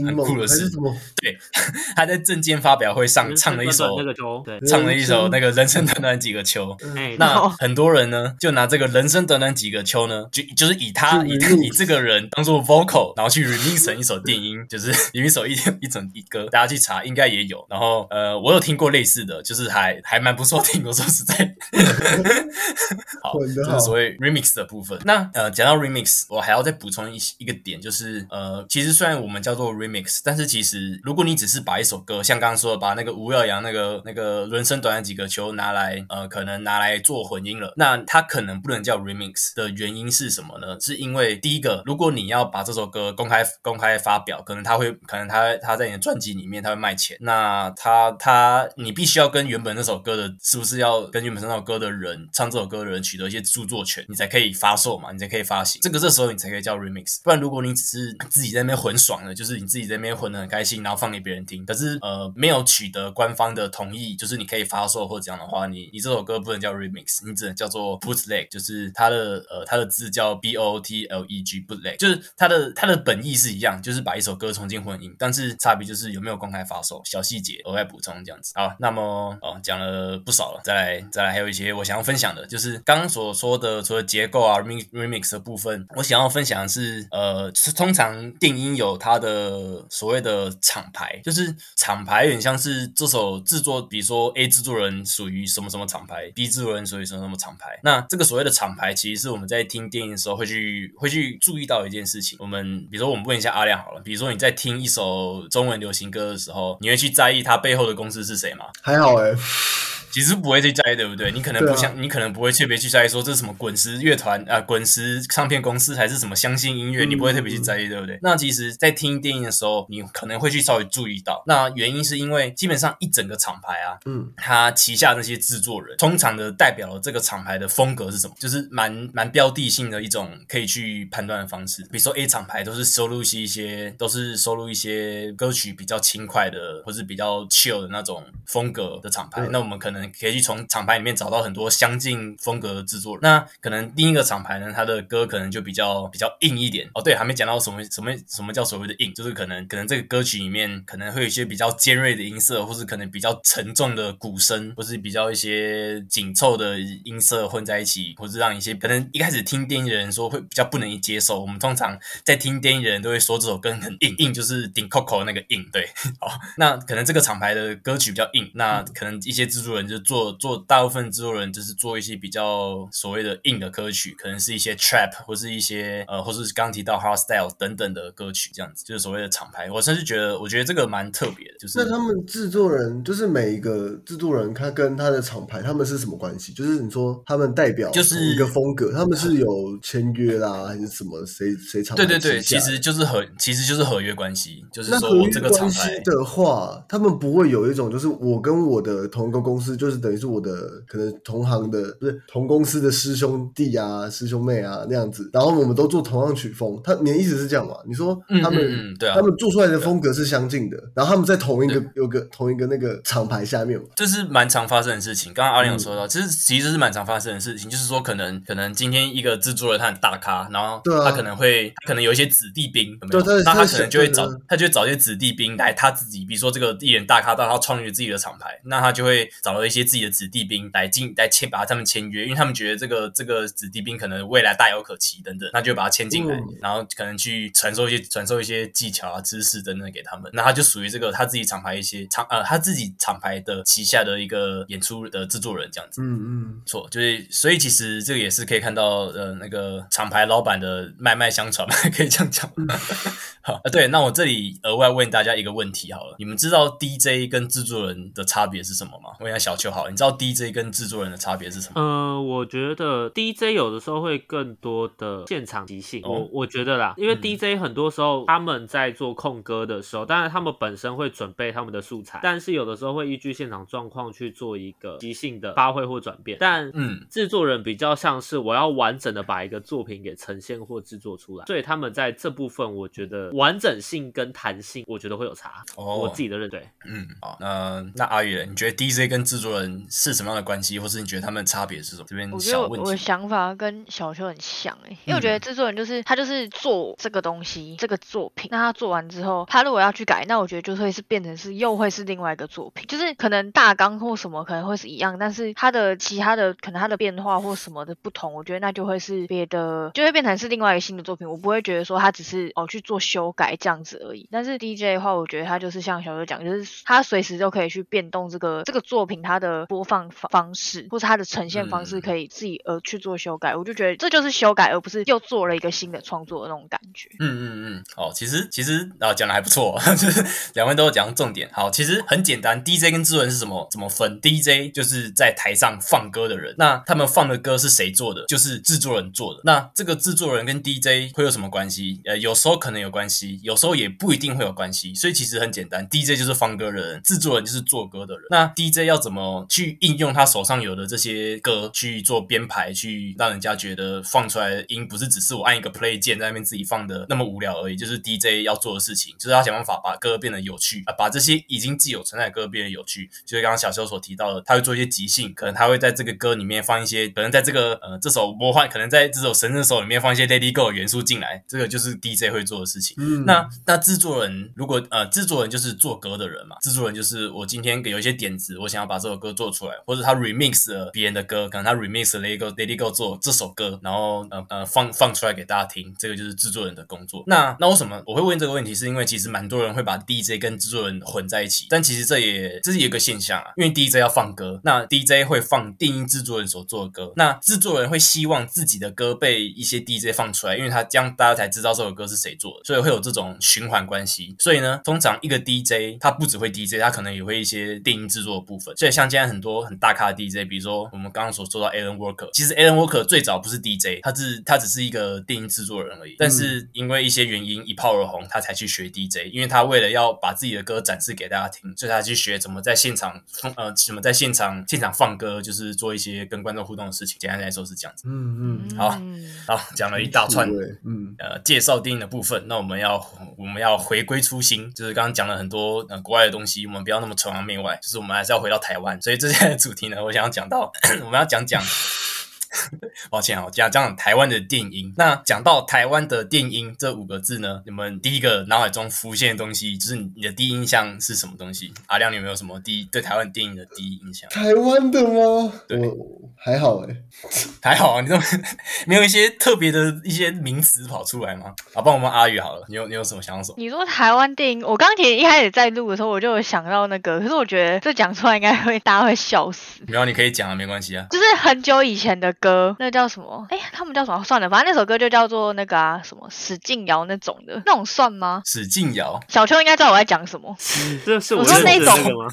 很酷的事，对，(laughs) 他在证件发表会上唱了一首那个秋，对，唱了一首那个人生短短几个秋。那很多人呢，就拿这个人生短短几个秋呢，就就是以他以以这个人当做 vocal，然后去 remix 成一首电音，(laughs) 就是有一首一一整一歌，大家去查应该也有。然后呃，我有听过类似的，就是还还蛮不错听。我说实在，(laughs) 好，就是所谓 remix 的部分。那呃，讲到 remix，我还要再补充一一个点，就是呃，其实虽然我们叫做做 remix，但是其实如果你只是把一首歌，像刚刚说的，把那个吴耀阳那个那个人生短短几个球拿来，呃，可能拿来做混音了，那它可能不能叫 remix 的原因是什么呢？是因为第一个，如果你要把这首歌公开公开发表，可能他会，可能他他在你的专辑里面他会卖钱，那他他你必须要跟原本那首歌的，是不是要跟原本那首歌的人唱这首歌的人取得一些著作权，你才可以发售嘛，你才可以发行，这个这时候你才可以叫 remix，不然如果你只是自己在那边混爽的，就是是你自己在那边混的很开心，然后放给别人听，可是呃没有取得官方的同意，就是你可以发售或者这样的话，你你这首歌不能叫 remix，你只能叫做 bootleg，就是它的呃它的字叫 b o t l e g bootleg，就是它的它的本意是一样，就是把一首歌重新混音，但是差别就是有没有公开发售，小细节额外补充这样子。好，那么哦讲了不少了，再来再来还有一些我想要分享的，就是刚刚所说的除了结构啊 remix remix 的部分，我想要分享的是呃通常电音有它的所谓的厂牌，就是厂牌有点像是这首制作，比如说 A 制作人属于什么什么厂牌，B 制作人属于什么什么厂牌。那这个所谓的厂牌，其实是我们在听电影的时候会去会去注意到一件事情。我们比如说我们问一下阿亮好了，比如说你在听一首中文流行歌的时候，你会去在意它背后的公司是谁吗？还好哎、其实不会去在意，对不对？你可能不想，你可能不会特别去在意说这是什么滚石乐团啊、滚石唱片公司还是什么相信音乐，嗯你不会特别去在意，对不对？那其实，在听电影的时候，你可能会去稍微注意到。那原因是因为基本上一整个厂牌啊，嗯，它旗下那些制作人，通常的代表了这个厂牌的风格是什么，就是蛮蛮标的性的一种可以去判断的方式。比如说 A 厂牌都是收录一些，都是收录一些歌曲比较轻快的，或是比较 chill 的那种风格的厂牌。嗯那我们可能可以去从厂牌里面找到很多相近风格的制作人。那可能第一个厂牌呢，它的歌可能就比较比较硬一点。哦，对，还没讲到什么什么什么叫所谓的硬，就是可能可能这个歌曲里面可能会有一些比较尖锐的音色，或是可能比较沉重的鼓声，或是比较一些紧凑的音色混在一起，或是让一些可能一开始听电影的人说会比较不能接受。我们通常在听电影的人都会说这首歌很硬，硬就是顶 Coco 那个硬。对，好，那可能这个厂牌的歌曲比较硬，那可能一些制作人就做做大部分制作人就是做一些比较所谓的硬的歌曲，可能是一些 trap 或是一些呃，或是刚刚提到 hardstyle 等等的歌曲，这样子就是所谓的厂牌。我甚至觉得，我觉得这个蛮特别的，就是那他们制作人就是每一个制作人，他跟他的厂牌他们是什么关系？就是你说他们代表就是一个风格，他们是有签约啦，还是什么？谁谁厂对对对，其实就是合，其实就是合约关系，就是说我这个厂牌。的话，他们不会有一种就是我跟我的同一个公司，就是等于是我的可能同行的，不是同公司的师兄弟啊、师兄妹啊那样子，然后我们都做同样曲风。他你的意思是这样吗？你说嗯他们、对啊。他们做出来的风格是相近的，然后他们在同一个有个同一个那个厂牌下面嘛？这是蛮常发生的事情。刚刚阿嗯亮有说到，其实其实是蛮常发生的事情，就是说可能可能今天一个制作人他很大咖，然后他可能会他可能有一些子弟兵，对他他那他可能就会找对对他就会找一些子弟兵来他自己，比如说这个艺人大咖到他创立自己的厂牌，那他就会找了一些自己的子弟兵来进来签把他们签约，因为他们觉得这个这个子弟兵可能未来大有可期等等，那就把他签进来，嗯。然后可能去传授一些传授一些技巧啊、知识等等给他们，那他就属于这个他自己厂牌一些厂呃他自己厂牌的旗下的一个演出的制作人这样子。嗯嗯，错，就是所以其实这个也是可以看到，呃，那个厂牌老板的脉脉相传嘛，(laughs) 可以这样讲。(laughs) 好，呃，对，那我这里额外问大家一个问题好了，你们知道 DJ 跟制作人的差别是什么吗？问一下小邱好了，你知道 DJ 跟制作人的差别是什么？呃，我觉得 DJ 有的时候会更多的现场即兴，哦我我觉得啦，因为嗯 DJ 很多时候他们在做控歌的时候，当然他们本身会准备他们的素材，但是有的时候会依据现场状况去做一个即兴的发挥或转变，但嗯制作人比较像是我要完整的把一个作品给呈现或制作出来，所以他们在这部分我觉得完整性跟弹性，我觉得会有差。哦我自己的认对。嗯，好，那那阿宇，你觉得 DJ 跟制作人是什么样的关系，或是你觉得他们的差别是什么？这边我觉得我小问题。我的想法跟小秋很像欸、因为我觉得嗯制作人就是他就是做这个东西这个作品，那他做完之后，他如果要去改，那我觉得就会是变成是又会是另外一个作品，就是可能大纲或什么可能会是一样，但是他的其他的可能他的变化或什么的不同，我觉得那就会是别的，就会变成是另外一个新的作品。我不会觉得说他只是哦去做修改这样子而已。但是 DJ 的话，我觉得他就是像小邱讲，就是他随时都可以去变动这个这个作品它它的播放方方式或者它的呈现方式嗯可以自己呃去做修改，我就觉得这就是修改，而不是又做了一个新的创作的那种感觉。嗯嗯嗯，哦，其实其实啊讲的还不错，(laughs) 就是两位都有讲重点。好，其实很简单，DJ 跟制作人是怎么怎么分？DJ 就是在台上放歌的人，那他们放的歌是谁做的？就是制作人做的。那这个制作人跟 DJ 会有什么关系？呃，有时候可能有关系，有时候也不一定会有关系。所以其实很简单，DJ 就是放歌的人，制作人就是做歌的人。那 DJ 要怎么去应用他手上有的这些歌去做编排，去让人家觉得放出来的音不是只是我按一个 play 键在那边自己放的那么无聊而已，就是 DJ 要做的事情，就是要想办法把歌变得有趣啊，把这些已经既有存在的歌变得有趣。就是刚刚小修所提到的，他会做一些即兴，可能他会在这个歌里面放一些，可能在这个呃这首魔幻，可能在这首神圣手里面放一些 Lady Go 的元素进来，这个就是 DJ 会做的事情。嗯，那那制作人如果呃制作人就是做歌的人嘛，制作人就是我今天给有一些点子，我想要把这首歌做出来，或者他 remix 了别人的歌，可能他 remix 了 Lady Go Lady Go 做这首歌，然后呃呃放放出来给大家听，这个就是制作人的工作。那那为什么我会问这个问题？是因为其实蛮多人会把 DJ 跟制作人混在一起，但其实这也这是一个现象啊，因为 DJ 要放歌，那 DJ 会放电音制作人所做的歌，那制作人会希望自己的歌被一些 DJ 放出来，因为他这样大家才知道这首歌是谁做的，所以会有这种循环关系。所以呢，通常一个 DJ 他不只会 DJ，他可能也会一些电音制作的部分。所以像现在很多很大咖的 DJ，比如说我们刚刚所说到 Alan Walker，其实 Alan Walker 最早不是 DJ，他是他只是一个电音制作人而已，但是因为一些原因一炮而红，他才去学 DJ，因为他为了要把自己的歌展示给大家听，所以他去学怎么在现场呃怎么在现场现场放歌，就是做一些跟观众互动的事情。简单来说是这样子。嗯嗯，好嗯好，讲了一大串，嗯呃介绍电影的部分，那我们要我们要回归初心，就是刚刚讲了很多呃国外的东西，我们不要那么崇洋媚外，就是我们还是要回到台湾。所以这些 (laughs) 主题呢，我想要讲到 (coughs) 我们要讲讲。(laughs) 抱歉啊，我讲讲台湾的电音。那讲到台湾的电音这五个字呢，你们第一个脑海中浮现的东西，就是你的第一印象是什么东西？阿亮，你有没有什么第一对台湾电影的第一印象？台湾的吗？对我还好哎，(laughs) 还好啊，你都 (laughs) 没有一些特别的一些名词跑出来吗？啊，帮我们阿宇好了，你有你有什么想法？你说台湾电影，我刚刚其实一开始在录的时候，我就有想到那个，可是我觉得这讲出来应该会大家会笑死。没有，你可以讲啊，没关系啊。就是很久以前的歌，那叫什么？哎，他们叫什么？算了，反正那首歌就叫做那个啊，什么使劲摇那种的，那种算吗？使劲摇，小秋应该知道我在讲什么这是我认知的那吗？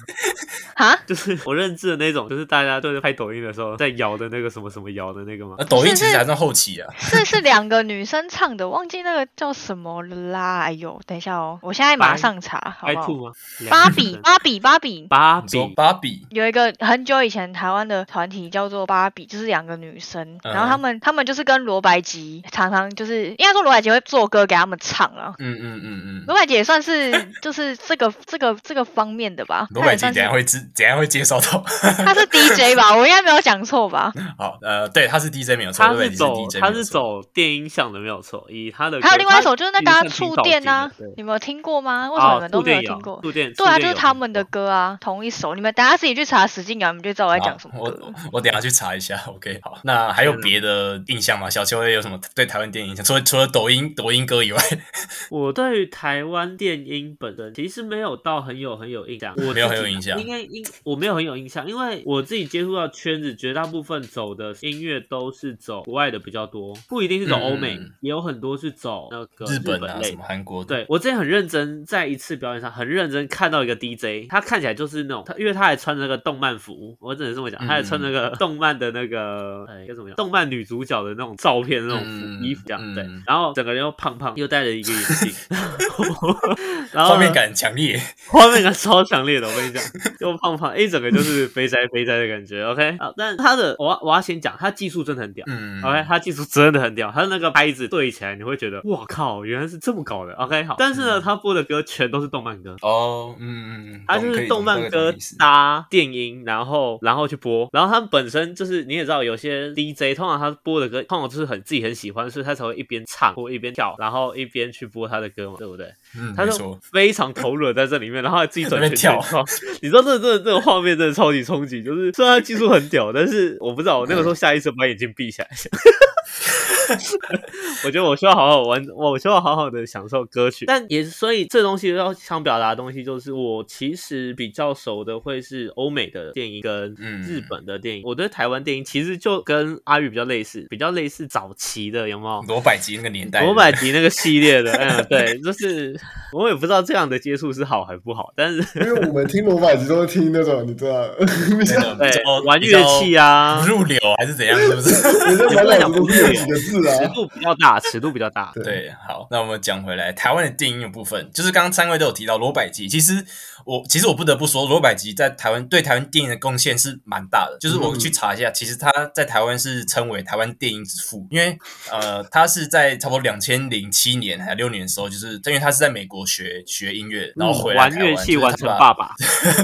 哈？(laughs) 就是我认知的那种，就是大家就是拍抖音的时候在摇的那个什么什么摇的那个吗那？抖音其实还算后期啊。是是两个女生唱的，忘记那个叫什么了啦。哎呦，等一下哦，我现在马上查，好不好？芭比，芭比，芭比。芭比，芭比，有一个很久以前台湾的团体叫做芭比，就是两个女生，嗯然后他们他们就是跟罗百吉常常就是应该说罗百吉会做歌给他们唱啊。嗯嗯嗯嗯。罗百吉也算是就是这个这个这个方面的吧，(laughs) 罗百吉他也算是等下会知，等一下会介绍到。(laughs) 他是 DJ 吧，我应该没有讲错吧？(laughs) 好，呃，对，他是 DJ 没有错，他是走他是。走电音向的没有错，以他的还有另外一首就是那个啊它其实算触电啊你们有听过吗？为什么你哦们都没有听过？触电，对啊，触电有就是他们的歌啊，同一首。你们等下自己去查史劲瑶，你们就知道我在讲什么歌我。我等下去查一下。OK，好，那还有别的印象吗？小秋有什么对台湾电影印象？除了除了抖音抖音歌以外，(laughs) 我对于台湾电音本身其实没有到很有很有印象，我没有很有印象。应该应我没有很有印象，因为我自己接触到圈子，绝大部分走的音乐都是走国外的比较多，不一定是走欧美，嗯也有很多是走那个日本啊什么。韩国的，对我之前很认真，在一次表演上很认真看到一个 DJ，他看起来就是那种他，因为他还穿那个动漫服，我只能这么讲，他还穿那个动漫的那个，哎，该怎么讲？动漫女主角的那种照片那种衣服这样，嗯对，然后整个人又胖胖，又戴了一个眼镜，(laughs) 然后呢画面感强烈。(laughs) 画面感超强烈的，我跟你讲，又胖胖，一整个就是肥宅肥宅的感觉，OK 啊，但他的我我要先讲，他技术真的很屌。嗯 OK，他技术真的很屌，他那个拍子对起来，你会觉得哇靠，原来是这么搞的。OK，好，但是呢，嗯他播的歌全都是动漫歌，哦，嗯嗯嗯，他就是动漫歌搭电音，然后然后去播，然后他们本身就是你也知道，有些 DJ 通常他播的歌通常就是很自己很喜欢，所以他才会一边唱或一边跳，然后一边去播他的歌嘛，对不对？嗯，他就，非常投入的在这里面，然后还自己转圈跳。(laughs) 你知道这这这个画面真的超级冲击，就是虽然他技术很屌，但是我不知道我那个时候下意识把眼睛闭起来，(laughs) (laughs) 我觉得我需要好好玩，我需要好好的享受歌曲。但也所以这东西要想表达的东西，就是我其实比较熟的会是欧美的电影跟嗯日本的电影。我对台湾电影其实就跟阿宇比较类似，比较类似早期的有没有？罗百吉那个年代，罗百吉那个系列的，嗯，对，就是我也不知道这样的接触是好还不好，但是因为我们听罗百吉都是听那种，你知道，(laughs) 那个对比较玩乐器啊不，入流还是怎样，是不是？人家满脑子都是有几个字尺啊。度比较大，尺度比较大。对，好，那我们讲回来，台湾的电影的部分，就是刚刚三位都有提到罗百吉。其实我其实我不得不说，罗百吉在台湾对台湾电影的贡献是蛮大的。就是我去查一下，其实他在台湾是称为台湾电影之父，因为呃，他是在差不多两千零七年还六年的时候，就是因为他是在美国学学音乐，然后回来玩台湾乐器完成爸爸，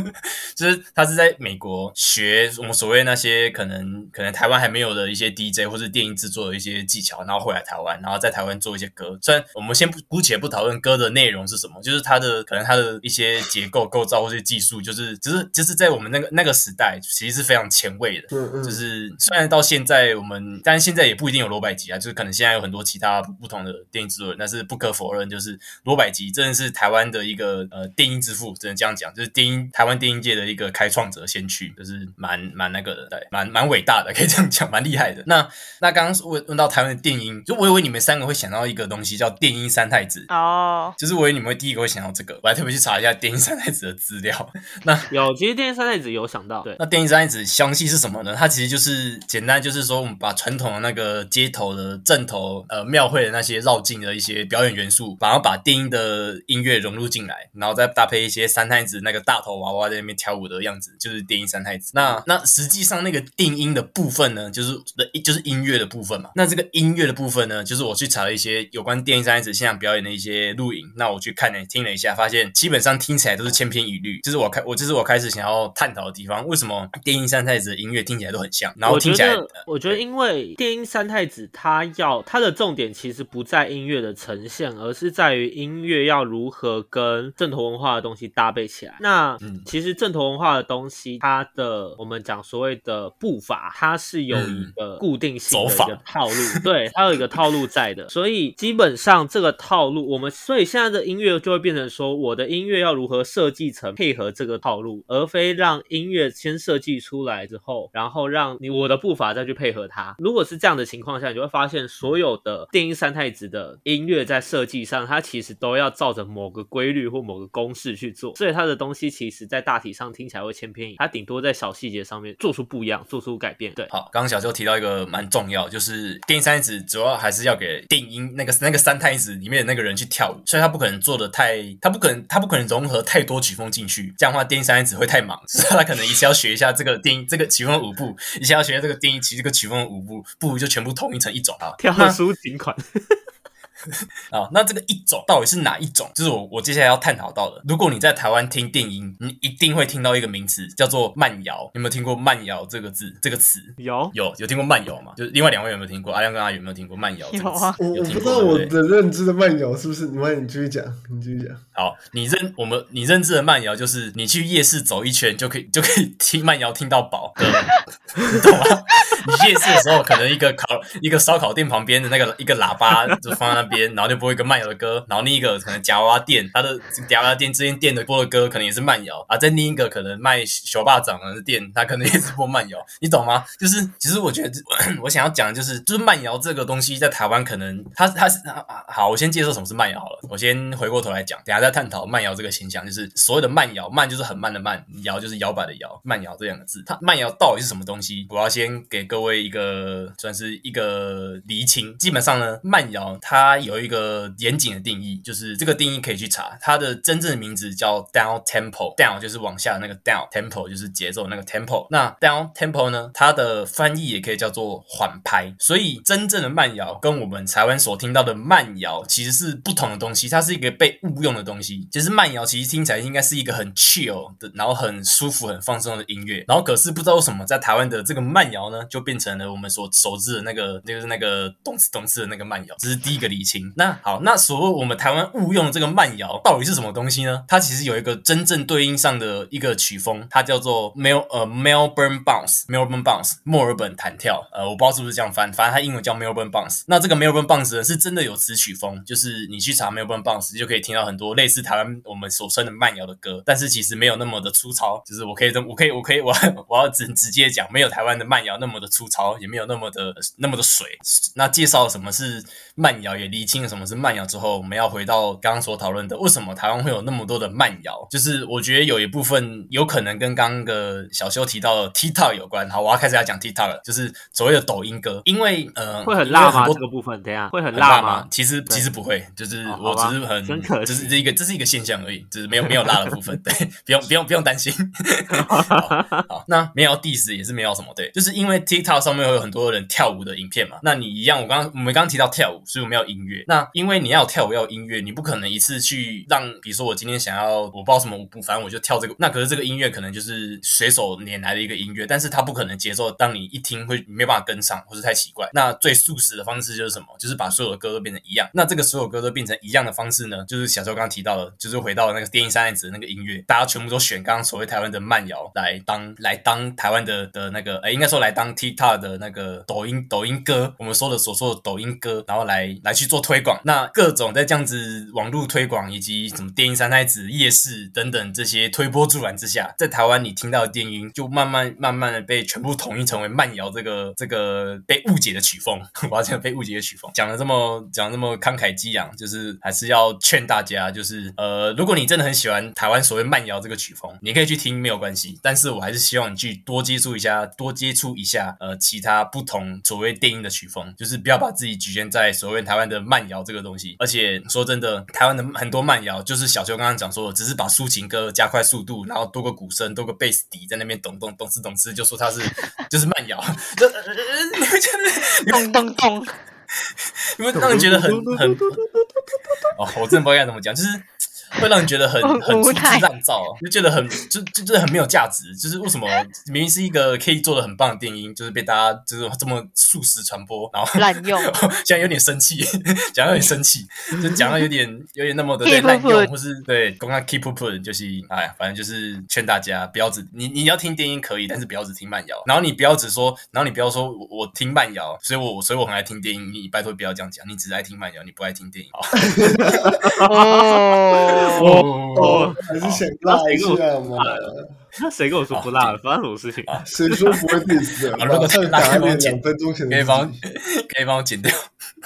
(laughs) 就是他是在美国学我们所谓那些可能可能台湾还没有的一些 DJ 或者电影制作的一些技巧，然后回来台湾，然后在台湾做一些歌。虽然我们先不姑且不讨论歌的内容是什么，就是它的可能它的一些结构构造或者技术，就是就是就是在我们那个那个时代，其实是非常前卫的。嗯嗯，就是虽然到现在我们，但是现在也不一定有罗百吉啊，就是可能现在有很多其他不同的电影制作人，但是不可否认，就是罗百吉真的是台湾的一个呃电影之父，只能这样讲，就是电影台湾电影界的一个开创者先驱，就是蛮蛮那个的，对，蛮蛮伟大的，可以这样讲，蛮厉害的。那那刚刚问问到台湾的电音，就我以为你们三个会想到一个东西叫电音三太子。哦，就是我以为你们会第一个会想到这个，我还特别去查一下电音三太子的资料。那有，其实电音三太子有想到，对，那电音三太子详细是什么呢？它其实就是简单，就是说我们把传统的那个街头的正头呃庙会的那些绕境的一些表演元素，然后把电音的音乐融入进来，然后再搭配一些三太子那个大头娃娃在那边跳舞的样子，就是电音三太子。那那实际上那个电音的部分呢，就是的就是音乐的部分嘛。那这个音乐的部分呢，就是我去查了一些有关电音三太子现场表演的一些录影，那我去看了听了一下，发现基本上听起来都是千篇一律。这是我开我这是我开始想要探讨的地方，为什么电音三太子的音乐听起来都很像，然后听起来得，我觉得因为电音三太子他要他的重点其实不在音乐的呈现，而是在于音乐要如何跟正统文化的东西搭配起来。那嗯其实正统文化的东西，它的我们讲所谓的步伐，它是有一个固定性的一个套路，对，它有一个套路在的。所以基本上这个套路，我们所以现在的音乐就会变成说，我的音乐要如何设计继承配合这个套路，而非让音乐先设计出来之后，然后让你我的步伐再去配合它。如果是这样的情况下，你就会发现所有的电音三太子的音乐在设计上，它其实都要照着某个规律或某个公式去做，所以它的东西其实在大体上听起来会千篇一，它顶多在小细节上面做出不一样，做出改变。对，好，刚刚小周提到一个蛮重要，就是电音三太子主要还是要给电音那个那个三太子里面的那个人去跳舞，所以他不可能做的太，他不可能他不可能融合太多曲风进去，这样的话电音三太子会太忙，所以他可能一次要学一下这个电音这个曲风的舞步，一下要学这个电音其实这个曲风的舞步，不如就全部统一成一种啊。跳那抒情款。(laughs) 啊，那这个一种到底是哪一种？就是我我接下来要探讨到的。如果你在台湾听电音，你一定会听到一个名词叫做慢摇。有没有听过慢摇这个字这个词？有有有听过慢摇吗？就是另外两位有没有听过？阿亮跟阿宇有没有听过慢摇？有啊我我有听过不知道我的认知的慢摇是不是？你慢，你继续讲，你继续讲。好，你认我们你认知的慢摇就是你去夜市走一圈就可以就可以听慢摇听到饱，你懂吗？(laughs) 你夜市的时候可能一个烤一个烧烤店旁边的那个一个喇叭就放在那边，然后就播一个慢摇的歌，然后另一个可能夹娃娃店，它的夹娃娃店之间店的播的歌可能也是慢摇啊，在另一个可能卖小霸掌的店，他可能也是播慢摇，你懂吗？就是其实我觉得 (clears throat) 我想要讲的就是就是慢摇这个东西在台湾可能它它是啊好，我先介绍什么是慢摇好了，我先回过头来讲，等下再探讨慢摇这个现象，就是所谓的慢摇，慢就是很慢的慢，摇就是摇摆的摇，慢摇这两个字，它慢摇到底是什么东西？我要先给各位一个算是一个厘清。基本上呢，慢摇它有一个严谨的定义，就是这个定义可以去查，它的真正的名字叫 down tempo，down 就是往下的那个 down，tempo 就是节奏那个 tempo。那 down tempo 呢，它的翻译也可以叫做缓拍，所以真正的慢摇跟我们台湾所听到的慢摇其实是不同的东西，它是一个被误用的东西。就是慢摇其实听起来应该是一个很 chill 的，然后很舒服、很放松的音乐，然后可是不知道为什么在台湾的这个慢摇呢，就变成了我们所熟知的那个，就是那个动次动次的那个慢摇。这是第一个理清。清。那好，那所谓我们台湾误用这个慢摇到底是什么东西呢？它其实有一个真正对应上的一个曲风，它叫做 Mel 呃 Melbourne Bounce，Melbourne Bounce 墨尔本弹跳。呃，我不知道是不是这样翻，反正它英文叫 Melbourne Bounce。那这个 Melbourne Bounce 呢，是真的有词曲风，就是你去查 Melbourne Bounce 就可以听到很多类似台湾我们所称的慢摇的歌，但是其实没有那么的粗糙。就是我可以这么，我可以，我可以，我我要直直接讲，没有台湾的慢摇那么的粗糙，也没有那么的那么的水。那介绍什么是慢摇，也厘清了什么是慢摇之后，我们要回到刚刚所讨论的，为什么台湾会有那么多的慢摇？就是我觉得有一部分有可能跟刚刚的小修提到的 TikTok 有关。好，我要开始要讲 TikTok 了，就是所谓的抖音歌，因为呃会很辣吗？这个部分，等一下会很很辣吗？其实其实不会，就是我只是很，真可惜这是这一个这是一个现象而已，就是没有没有辣的部分，(laughs) 对，不用不用不用担心。(laughs) 好，好那没有 diss 也是没有什么，对，就是因为 TikTok 上面会有很多人跳舞的影片嘛，那你一样，我刚刚我们刚刚提到跳舞，所以我们要有音乐。那因为你要跳舞要音乐，你不可能一次去让，比如说我今天想要我不知道什么舞步，反正我就跳这个，那可是这个音乐可能就是随手拈来的一个音乐，但是它不可能节奏，当你一听会没办法跟上，或是太奇怪。那最速食的方式就是什么？就是把所有的歌都变成一样。那这个所有歌都变成一样的方式呢，就是小时候刚刚提到的，就是回到那个电影三太子的那个音乐，大家全部都选刚刚所谓台湾的慢摇来当来当台湾的的那个，呃，应该说来当 TikTok 的那个抖音抖音歌，我们说的所说的抖音歌，然后来来去做推广。那各种在这样子网络推广以及什么电音三太子、夜市等等这些推波助澜之下，在台湾你听到的电音就慢慢慢慢的被全部统一成为慢摇这个这个被误解的曲风。(laughs) 我要讲被误解的曲风，讲的这么讲这么慷慨激昂，就是还是要劝大家，就是呃，如果你真的很喜欢台湾所谓慢摇这个曲风，你可以去听没有关系，但是我还是希望你去多接触一下，多接触一下呃其他不同所谓电音的曲风，就是不要把自己局限在所谓台湾的慢摇这个东西。而且说真的，台湾的很多慢摇，就是小秋刚刚讲说，只是把抒情歌加快速度，然后多个鼓声，多个贝斯底在那边咚咚咚哧咚哧，就说它是 (laughs) 就是慢摇，(laughs) 就、(laughs) 你们觉得咚咚咚，你会让人觉得很很哦，我真的不知道该怎么讲，就是会让你觉得很很很粗制滥造，就觉得很就就真的很没有价值。就是为什么明明是一个可以做的很棒的电音，就是被大家就是这么速食传播，然后滥用。(laughs) 现在有点生气，讲到有点生气，就讲到有点有点那么的 (laughs) 滥用，或是对刚刚 keep up 就是哎，反正就是劝大家不要只你你要听电音可以，但是不要只听慢摇，然后你不要只说，然后你不要说我我听慢摇，所以我所以我很爱听电音，你拜托不要这样讲，你只爱听慢摇，你不爱听电音。好 (laughs) 哦，还是想辣一下嘛？那谁跟我说不辣了？发生什么事情？谁说不会 diss 的？啊如果马上辣打脸可以帮我剪两分钟可以帮。可以帮我剪掉。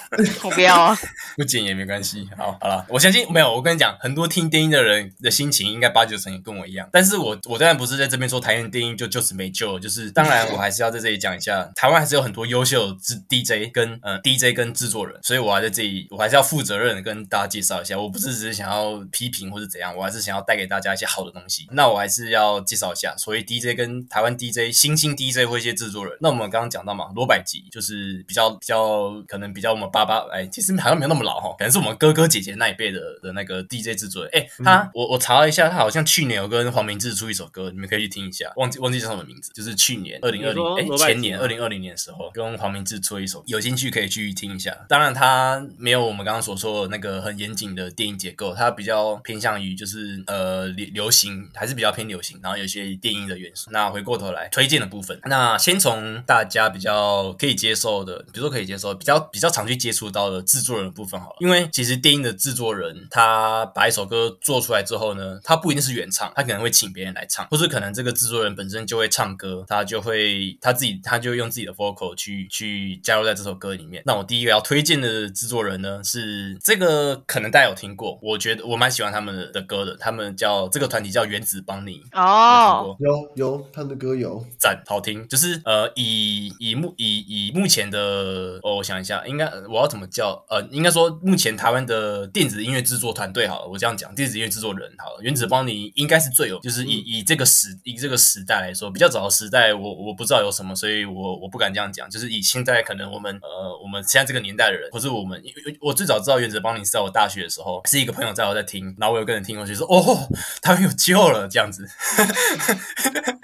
(laughs) 我不要啊！(laughs) 不剪也没关系。好，好了，我相信没有。我跟你讲，很多听电音的人的心情应该八九成也跟我一样。但是我我当然不是在这边说台湾电音就就此没救了，就是当然我还是要在这里讲一下，台湾还是有很多优秀制 DJ 跟呃 DJ 跟制作人，所以我还在这里，我还是要负责任的跟大家介绍一下。我不是只是想要批评或者怎样，我还是想要带给大家一些好的东西。那我还是要介绍一下，所谓 DJ 跟台湾 DJ 新兴 DJ 或一些制作人。那我们刚刚讲到嘛，罗百吉就是比较比较可能比较爸爸哎，其实好像没有那么老哈，可能是我们哥哥姐姐那一辈的的那个 DJ 制作人。哎，他、我我查了一下，他好像去年有跟黄明志出一首歌，你们可以去听一下，忘记忘记叫什么名字，就是去年二零二零哎前年吗二零二零年的时候跟黄明志出了一首，有兴趣可以去听一下。当然他没有我们刚刚所说的那个很严谨的电影结构，他比较偏向于就是呃流流行，还是比较偏流行，然后有些电音的元素。那回过头来推荐的部分，那先从大家比较可以接受的，比如说可以接受比较比较常去接触到的制作人的部分好了，因为其实电音的制作人他把一首歌做出来之后呢，他不一定是原唱，他可能会请别人来唱，或是可能这个制作人本身就会唱歌，他就会他自己他就用自己的 vocal 去去加入在这首歌里面。那我第一个要推荐的制作人呢是这个，可能大家有听过，我觉得我蛮喜欢他们的的歌的，他们叫这个团体叫原子邦尼。哦，有有，他的歌有，赞，好听。就是呃，以以目以以目前的，哦，我想一下，应该我要怎么叫？呃，应该说目前台湾的电子音乐制作团队好了，我这样讲，电子音乐制作人好了，原子邦尼应该是最有，就是以以这个时以这个时代来说，比较早的时代，我我不知道有什么，所以我我不敢这样讲。就是以现在可能我们呃我们现在这个年代的人，或是我们，我最早知道原子邦尼是在我大学的时候，是一个朋友在我在听，然后我有个人听过去说，哦，他们有救了这样子。(laughs)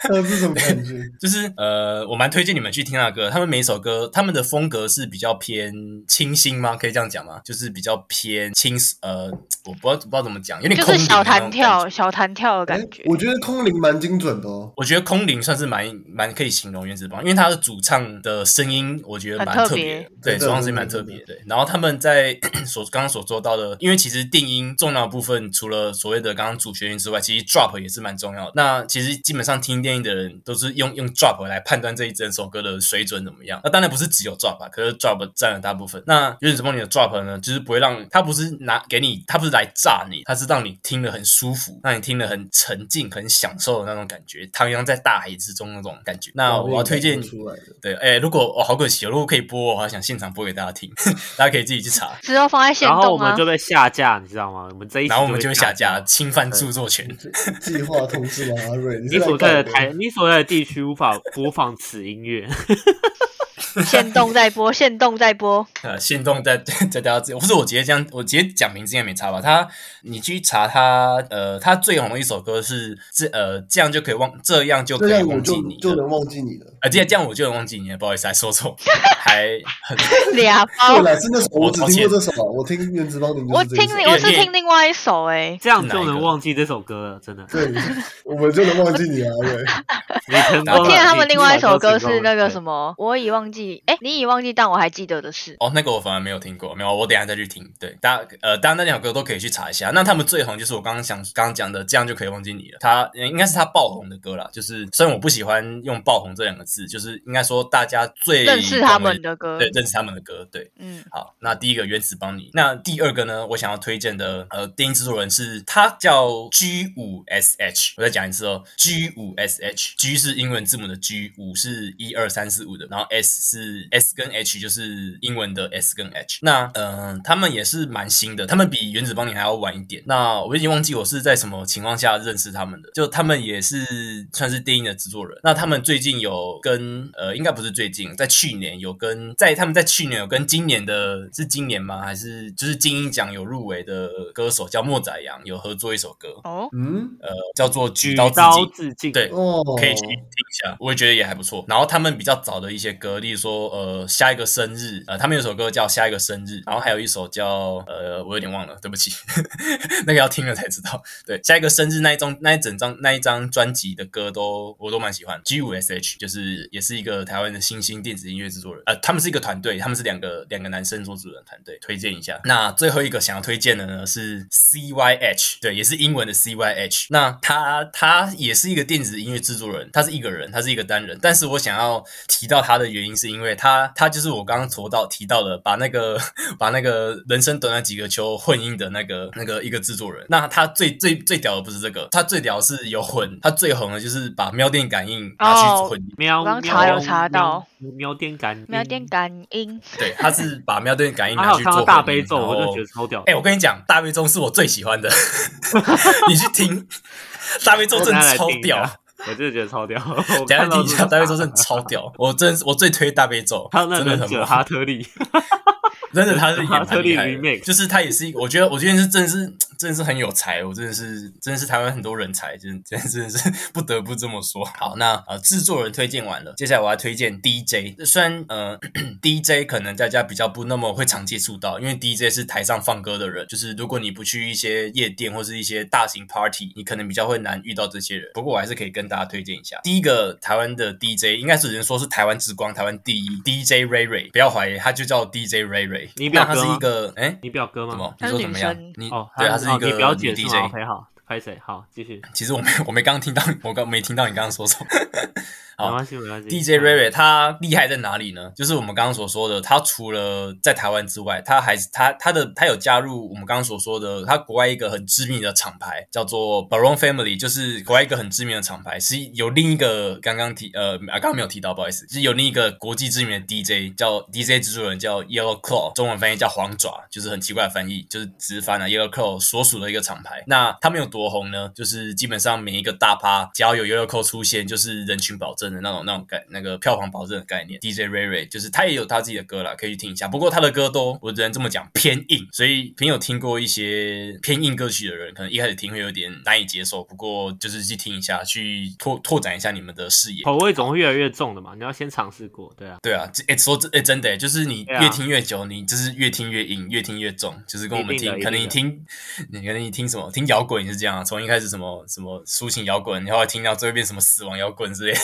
这是什么感觉？(laughs) 就是呃，我蛮推荐你们去听那个歌。他们每一首歌，他们的风格是比较偏清新吗？可以这样讲吗？就是比较偏清，呃，我不知道不知道怎么讲，有点空灵就是小弹跳、小弹跳的哎感觉。我觉得空灵蛮精准的哦。我觉得空灵算是蛮蛮可以形容原子邦，因为他的主唱的声音，我觉得蛮特别对，主唱声音蛮特别。对，然后他们在所刚刚所做到的，因为其实定音重要的部分，除了所谓的刚刚主旋律之外，其实 drop 也是蛮重要的。那其实基本上听电音的人都是用用 drop 来判断这一整首歌的水准怎么样。那当然不是只有 drop 啊，可是 drop 占了大部分。那原子邦里的 drop 呢，就是不会让它不是拿给你，它不是来炸你，它是让你听得很舒服，让你听得很沉浸、很享受的那种感觉，徜徉在大海之中那种感觉。那我要推荐画面感觉出来的。对，哎、如果哦，好可惜哦，如果可以播，我还想现场播给大家听，(laughs) 大家可以自己去查，之后放在线然后我们就，被下架，你知道吗？我们这一期然后我们就会下架，侵犯著作权。(laughs) 计划通知王阿瑞，你所在的台，你所在的地区无法播放此音乐。(laughs) 现动在播，现动在播。呃，心动在在大家自己，不是我直接这样，我直接讲名字应该没差吧？他，你去查他，呃，他最红的一首歌是这呃，这样就可以忘，这样就可以忘记你了。就能忘记你了。呃，这样这样我就能忘记你了，不好意思，还说错，还很 (laughs) 俩对包。了，是那首我只听过这首啊，我听原子邦宁我听我是听另外一首哎、这样就能忘记这首歌了，真的。对，我们就能忘记你啊，阿瑞。你成功了。我听了他们另外一首歌是那个？什么，我已忘记，哎、你已忘记，但我还记得的是。哦，那个我反而没有听过，没有，我等一下再去听。对，大家呃，当然那两首歌都可以去查一下。那他们最红就是我刚刚想刚刚讲的，这样就可以忘记你了。他呃应该是他爆红的歌啦，就是虽然我不喜欢用爆红这两个字，就是应该说大家最认识他们的歌，对，认识他们的歌，对。嗯，好，那第一个原子帮你，那第二个呢？我想要推荐的呃电影制作人是他叫 G 五 S H，我再讲一次哦，G 五 S H，G 是英文字母的 G，五是一二三四五的，然后 S 是 S 跟 H 就是英文的 S 跟 H。那嗯、呃他们也是蛮新的，他们比原子邦尼还要晚一点。那我已经忘记我是在什么情况下认识他们的，就他们也是算是电影的制作人。那他们最近有跟呃，应该不是最近，在去年有跟在他们在去年有跟今年的是今年吗？还是就是金鹰奖有入围的歌手叫莫宰阳有合作一首歌，哦，嗯，呃，叫做《举举刀自刀尽》。自尽。对，哦，可以去听一下，我也觉得也还不错。然后他们比较早的一些歌，例如说呃下一个生日，呃他们有首首歌叫下一个生日，然后还有一首叫呃我有点忘了，对不起，(laughs) 那个要听了才知道。对，下一个生日那一张那一整张那一张专辑的歌都我都蛮喜欢。G 五 S H 就是也是一个台湾的新兴电子音乐制作人，呃他们是一个团队，他们是两个两个男生做主人团队，推荐一下。那最后一个想要推荐的呢是 C Y H，对，也是英文的 C Y H。那他他也是一个电子音乐制作人，他是一个人，他是一个单人。但是我想要提到他的原因，是因为他他就是我刚刚说到提到的，把那个把那个人生短短几个球混音的那个那个一个制作人。那他最最最屌的不是这个，他最屌的是有混，他最红的就是把喵电感应拿去哦混音。喵，我刚查有查到喵喵电感，没有点感应，(laughs) 对，他是把喵电感应拿去做混音大悲咒，我就觉得超屌。哎、我跟你讲，大悲咒是我最喜欢的，(laughs) 你去听，大悲咒真的超屌。我真的觉得超屌。(laughs) 我等下听一下，大悲咒真的超屌，我真我最推大悲咒，还有那真的很忍者哈特利，(laughs) 真的他是也哈 (laughs) 特利蛮厉害的就是他也是一个，我觉得我觉得是真的是真的是很有才，我真的是真的是台湾很多人才，真真真的是不得不这么说。(laughs) 好，那呃制作人推荐完了，接下来我要推荐 DJ，虽然呃 (clears throat) DJ 可能大家比较不那么会常接触到，因为 DJ 是台上放歌的人，就是如果你不去一些夜店或是一些大型 party，你可能比较会难遇到这些人。不过我还是可以跟大家推荐一下，第一个台湾的 DJ 应该是有人说是台湾之光，台湾第一 DJ Ray Ray，不要怀疑，他就叫 DJ Ray Ray。你表哥吗那他是一个哎。你表哥吗什么？？你说怎么样？你哦，对，他是一个表女姐是吗 DJ。？OK，好，拍谁？好，继续，其实我没 (laughs) 我没刚听到，我刚没听到你刚刚说什么。好。DJ Ray Ray 他厉害在哪里呢？就是我们刚刚所说的，他除了在台湾之外，他还是他他的他有加入我们刚刚所说的，他国外一个很知名的厂牌叫做 Baron Family，就是国外一个很知名的厂牌，是有另一个刚刚提呃啊刚刚没有提到，不好意思，是有另一个国际知名的 DJ 叫 DJ 制作人叫 Yellow Claw，中文翻译叫黄爪，就是很奇怪的翻译，就是直翻啊 Yellow Claw 所属的一个厂牌。那他们有多多红呢？就是基本上每一个大趴，只要有 Yellow Claw 出现，就是人群保证的那种那种概那个票房保证的概念。DJ Ray Ray 就是他也有他自己的歌啦，可以去听一下。不过他的歌都我只能这么讲偏硬，所以朋友听过一些偏硬歌曲的人，可能一开始听会有点难以接受。不过就是去听一下，去拓拓展一下你们的视野。口味总会越来越重的嘛，你要先尝试过，对啊。对啊，这哎说真哎真的，就是你越听越久，你就是越听越硬，越听越重，就是跟我们听，可能你听，你可能你听什么听摇滚也是这样啊，从一开始什么什么抒情摇滚，然后听到最后变什么死亡摇滚之类的。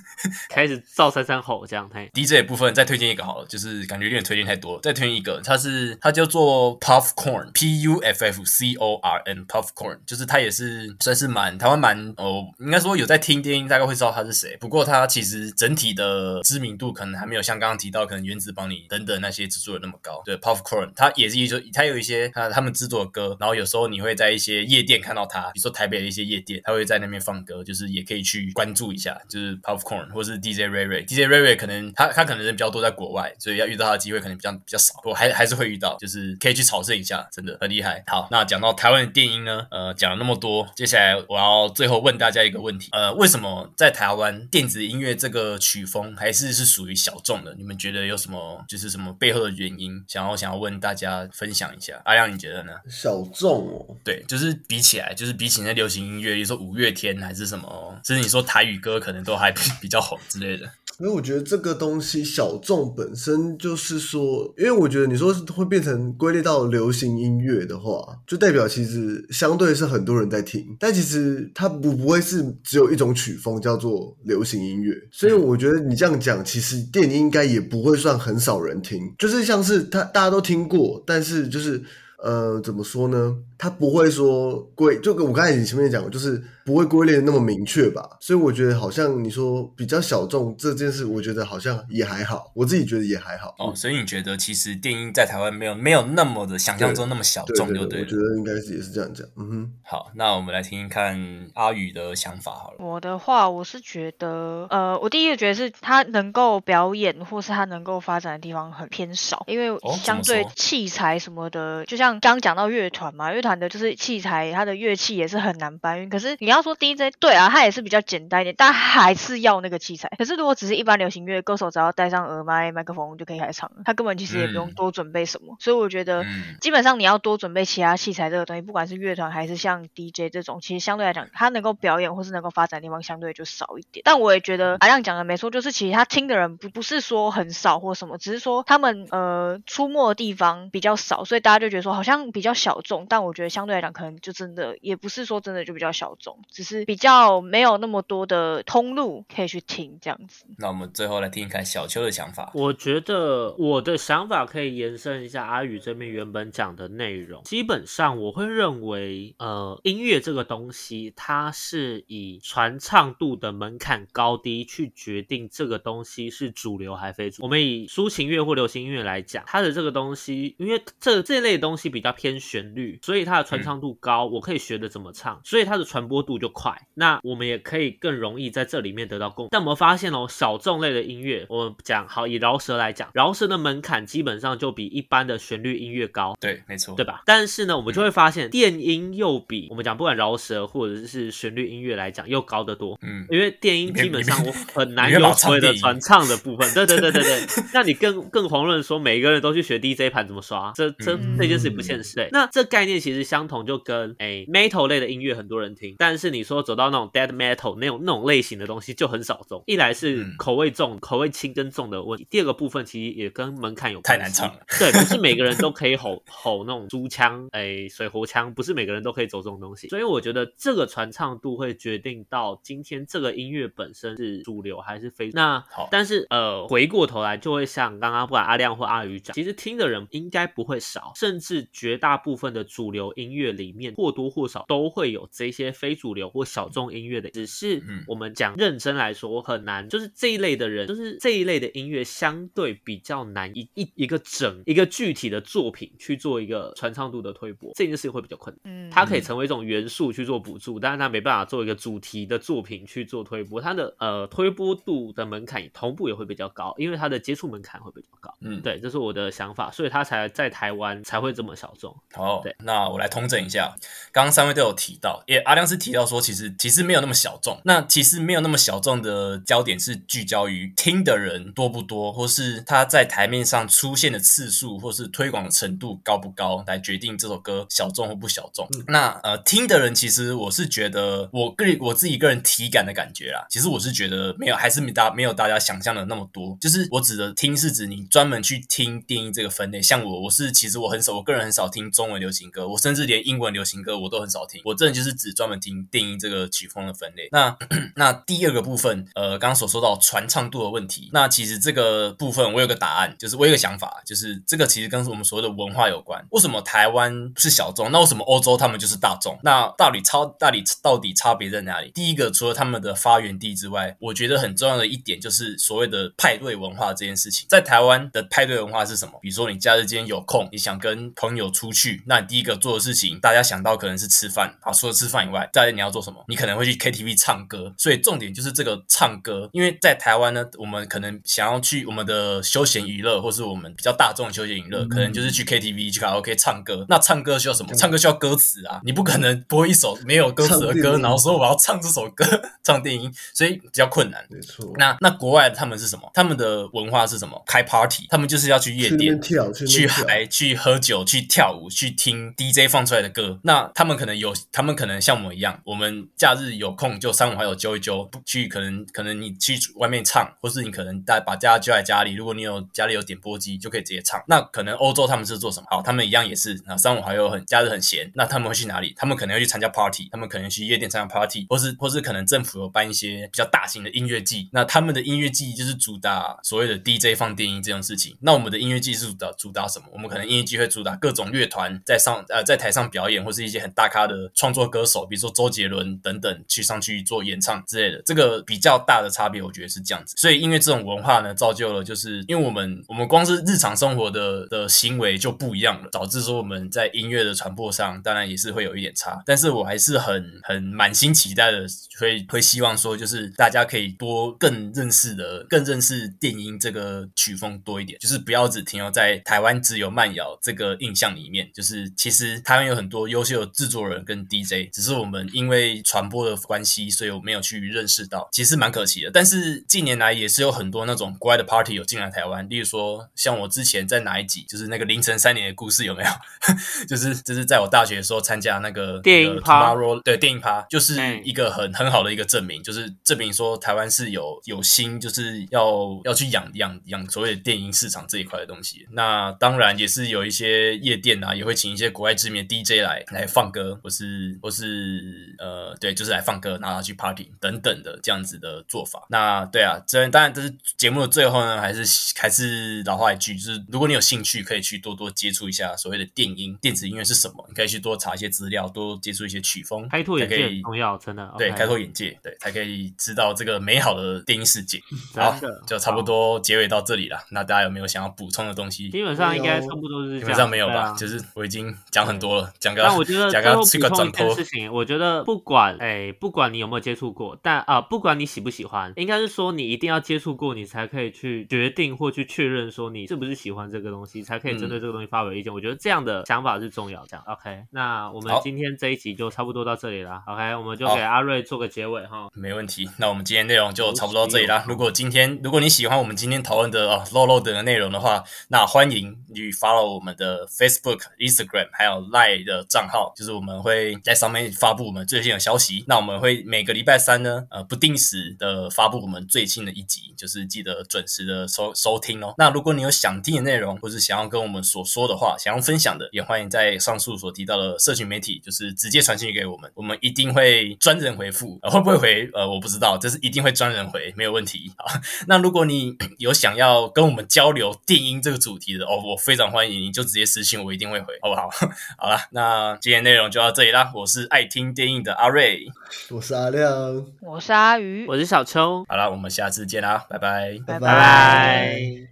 (laughs) 开始照三三吼这样，嘿，DJ 的部分再推荐一个好了，就是感觉有点推荐太多了，再推荐一个，它是它叫做 Puffcorn，P U F F C O R N，Puffcorn，就是它也是算是蛮台湾蛮哦，应该说有在听电音大概会知道他是谁，不过他其实整体的知名度可能还没有像刚刚提到可能原子帮你等等那些制作人那么高。对，Puffcorn，他也是一就他有一些他他们制作的歌，然后有时候你会在一些夜店看到他，比如说台北的一些夜店，他会在那边放歌，就是也可以去关注一下，就是 Puffcorn 或是 DJ Ray Ray，DJ Ray Ray 可能他他可能人比较多在国外，所以要遇到他的机会可能比较比较少，我还还是会遇到，就是可以去朝圣一下，真的很厉害。好，那讲到台湾的电音呢，呃，讲了那么多，接下来我要最后问大家一个问题，呃，为什么在台湾电子音乐这个曲风还是是属于小众的？你们觉得有什么就是什么背后的原因？想要想要问大家分享一下。阿亮，你觉得呢？小众哦，对，就是比起来，就是比起那流行音乐，比如说五月天还是什么，甚至你说台语歌可能都还比 (laughs) 比较红之类的。因为我觉得这个东西小众本身就是说，因为我觉得你说会变成归类到流行音乐的话，就代表其实相对是很多人在听，但其实它不不会是只有一种曲风叫做流行音乐，所以我觉得你这样讲，其实电影应该也不会算很少人听，就是像是他大家都听过，但是就是。呃，怎么说呢？他不会说归，就跟我刚才你前面讲，就是不会归类的那么明确吧。所以我觉得好像你说比较小众这件事，我觉得好像也还好，我自己觉得也还好。哦，所以你觉得其实电音在台湾没有没有那么的想象中那么小众，对对对，就对。我觉得应该是也是这样讲。嗯哼，好，那我们来听听看阿宇的想法好了。我的话，我是觉得，呃，我第一个觉得是他能够表演或是他能够发展的地方很偏少，因为相对器材什么的，就像刚刚讲到乐团嘛，乐团的就是器材，它的乐器也是很难搬运。可是你要说 DJ，对啊，他也是比较简单一点，但还是要那个器材。可是如果只是一般流行乐，歌手只要带上耳麦、麦克风就可以开唱了，他根本其实也不用嗯多准备什么。所以我觉得。嗯，基本上你要多准备其他器材这个东西，不管是乐团还是像 DJ 这种，其实相对来讲，他能够表演或是能够发展的地方相对就少一点。但我也觉得阿亮讲的没错，就是其实他听的人不不是说很少或什么，只是说他们呃出没的地方比较少，所以大家就觉得说好像比较小众。但我觉得相对来讲，可能就真的也不是说真的就比较小众，只是比较没有那么多的通路可以去听这样子。那我们最后来听一看小邱的想法。我觉得我的想法可以延伸一下阿宇这边原本讲的内容。基本上我会认为，呃，音乐这个东西，它是以传唱度的门槛高低去决定这个东西是主流还非主。我们以抒情乐或流行音乐来讲，它的这个东西，因为这这类东西比较偏旋律，所以它的传唱度高，我可以学的怎么唱，所以它的传播度就快。那我们也可以更容易在这里面得到共鸣。但我们发现哦，小众类的音乐，我们讲好以饶舌来讲，饶舌的门槛基本上就比一般的旋律音乐高。对，没错，对吧？但是呢，我们就会发现电音又比我们讲不管饶舌或者是旋律音乐来讲又高得多。嗯，因为电音基本上我 (laughs) 很难有所谓的传唱的部分，对对对对对。那你更更遑论说每一个人都去学 DJ 盘怎么刷，这这嗯这件事不现实。对，那这概念其实相同，就跟诶 metal 类的音乐很多人听，但是你说走到那种 dead metal 那种那种类型的东西就很少中。一来是嗯口味重、口味轻跟重的问题，第二个部分其实也跟门槛有关系太难唱了。对，不是每个人都可以吼吼那种猪腔，哎，水喉腔，不是每个人都可以走这种东西。所以我觉得这个传唱度会决定到今天这个音乐本身是主流还是非。那好但是呃，回过头来就会像刚刚不管阿亮或阿宇讲，其实听的人应该不会少，甚至绝大部分的主流音乐里面或多或少都会有这些非主主流或小众音乐的，只是嗯我们讲认真来说我很难，就是这一类的人，就是这一类的音乐相对比较难一一一个整一个具体的作品去做一个传唱度的推播，这件事情会比较困难。嗯，它可以成为一种元素去做补助，但是它没办法做一个主题的作品去做推播，它的呃推播度的门槛同步也会比较高，因为它的接触门槛会比较高。嗯，对，这是我的想法，所以它才在台湾才会这么小众。好对，那我来通整一下，刚刚三位都有提到，也阿亮是提到说，其实其实没有那么小众。那其实没有那么小众的焦点是聚焦于听的人多不多，或是他在台面上出现的次数，或是推广的程度高不高，来决定这首歌小众或不小众。那呃，听的人其实我是觉得，我个人我自己个人体感的感觉啦，其实我是觉得没有，还是没大没有大家想象的那么多。就是我指的听是指你专门去听电音这个分类，像我我是其实我很少，我个人很少听中文流行歌，我甚至连英文流行歌我都很少听，我真的就是只专门听定义这个曲风的分类。那那第二个部分，呃，刚刚所说到传唱度的问题，那其实这个部分我有个答案，就是我有个想法，就是这个其实跟我们所谓的文化有关。为什么台湾是小众？那为什么欧洲他们就是大众？那到底超到底到底差别在哪里？第一个，除了他们的发源地之外，我觉得很重要的一点就是所谓的派对文化这件事情。在台湾的派对文化是什么？比如说你假日今天有空，你想跟朋友出去，那你第一个做的事情，大家想到可能是吃饭。好，除了吃饭以外，再来你要做什么？你可能会去 KTV 唱歌。所以重点就是这个唱歌，因为在台湾呢，我们可能想要去我们的休闲娱乐，或是我们比较大众的休闲娱乐，可能就是去 KTV 去卡拉 OK 唱歌。那唱歌需要什么？唱歌需要歌词啊，你不可能播一首没有歌词的歌，然后说我要唱这首歌，(laughs) 唱电音，所以比较困难。没错。那那国外他们是什么？他们的文化是什么？开 party，他们就是要去夜店边跳，去嗨、去喝酒、去跳舞、去听 DJ 放出来的歌。那他们可能有，他们可能像我们一样，我们假日有空就三五好友揪一揪，不去可能可能你去外面唱，或是你可能带把家揪在家里，如果你有家里有点播机，就可以直接唱。那可能欧洲他们是做什么？好，他们一样也是，那三五好友很假日很闲，那他们会去哪里？他们可能会去参加 party，他们可能去夜店参加 party，或是或是可能政府有办一些比较大型的音乐季，那他们的音乐季就是主打所谓的 DJ 放电音这种事情。那我们的音乐季是主打主打什么？我们可能音乐季会主打各种乐团在上呃在台上表演，或是一些很大咖的创作歌手，比如说周杰伦等等去上去做演唱之类的。这个比较大的差别，我觉得是这样子。所以因为这种文化呢，造就了就是因为我们我们光是日常生活的的行为就不一样了，导致说我们在音乐的传播上，当然也是会有一点差。但是我还是很很满心期待的，会会希望说，就是大家可以多更认识的，更认识电音这个曲风多一点，就是不要只停留在台湾只有慢摇这个印象里面。就是其实台湾有很多优秀的制作人跟 DJ，只是我们音为传播的关系，所以我没有去认识到，其实蛮可惜的。但是近年来也是有很多那种国外的 party 有进来台湾，例如说像我之前在哪一集，就是那个凌晨三点的故事有没有？(laughs) 就是就是在我大学的时候参加那个电影那个对电影趴，就是嗯一个很很好的一个证明，就是证明说台湾是有有心，就是要要去养养养所谓的电影市场这一块的东西。那当然也是有一些夜店啊，也会请一些国外知名的 DJ 来来放歌，或是或是呃对，就是来放歌，然后去 party 等等的这样子的做法。那对啊，这当然这是节目的最后呢，还是还是老话一句，就是如果你有兴趣，可以去多多接触一下所谓的电音、电子音乐是什么，你可以去多查一些资料，多接触一些曲风，开拓眼界才可以很重要，真的。对开拓眼界，对，才可以知道这个美好的电音世界。(laughs) 好，就差不多结尾到这里了。那大家有没有想要补充的东西？基本上应该差不多是。基本上没有吧，啊就是我已经讲很多了，讲个但我觉得讲个去最后补充个转头一件事，情，我觉得不管哎，不管你有没有接触过，但啊、不管你喜不喜欢，应该是说你一定要接触过，你才可以去决定或去确认说你是不是喜欢这个东西，才可以针对这个东西发表意见。我觉得这样的想法是重要。这样，OK，那我们今天这一集就差不多到这里了。OK，我们就给阿瑞做个结尾哈。没问题。那我们今天内容就差不多到这里啦。如果今天如果你喜欢我们今天讨论的哦漏漏等的内容的话，那欢迎你 follow 我们的 Facebook、Instagram 还有 Line 的账号，就是我们会在上面发布我们最新的消息。那我们会每个礼拜三呢，呃，不定时的发布我们最新的一集，就是记得准时的收收听哦。那如果你有想听的内容，或是想要跟我们所说的话，想要分享的，也欢迎在上述所提到的社群媒体，就是直接传讯给我们，我们一定会专人回复。会不会回？呃，我不知道，这是一定会专人回，没有问题。好，(laughs) 那如果你 (clears throat) 有想要跟我们交流电音这个主题的哦，我非常欢迎，你就直接私信我，一定会回，好不好？(laughs) 好了，那今天内容就到这里啦。我是爱听电音印的阿瑞。我是阿亮，我是阿鱼，我是小秋，好了，我们下次见啦，拜拜。拜拜拜拜。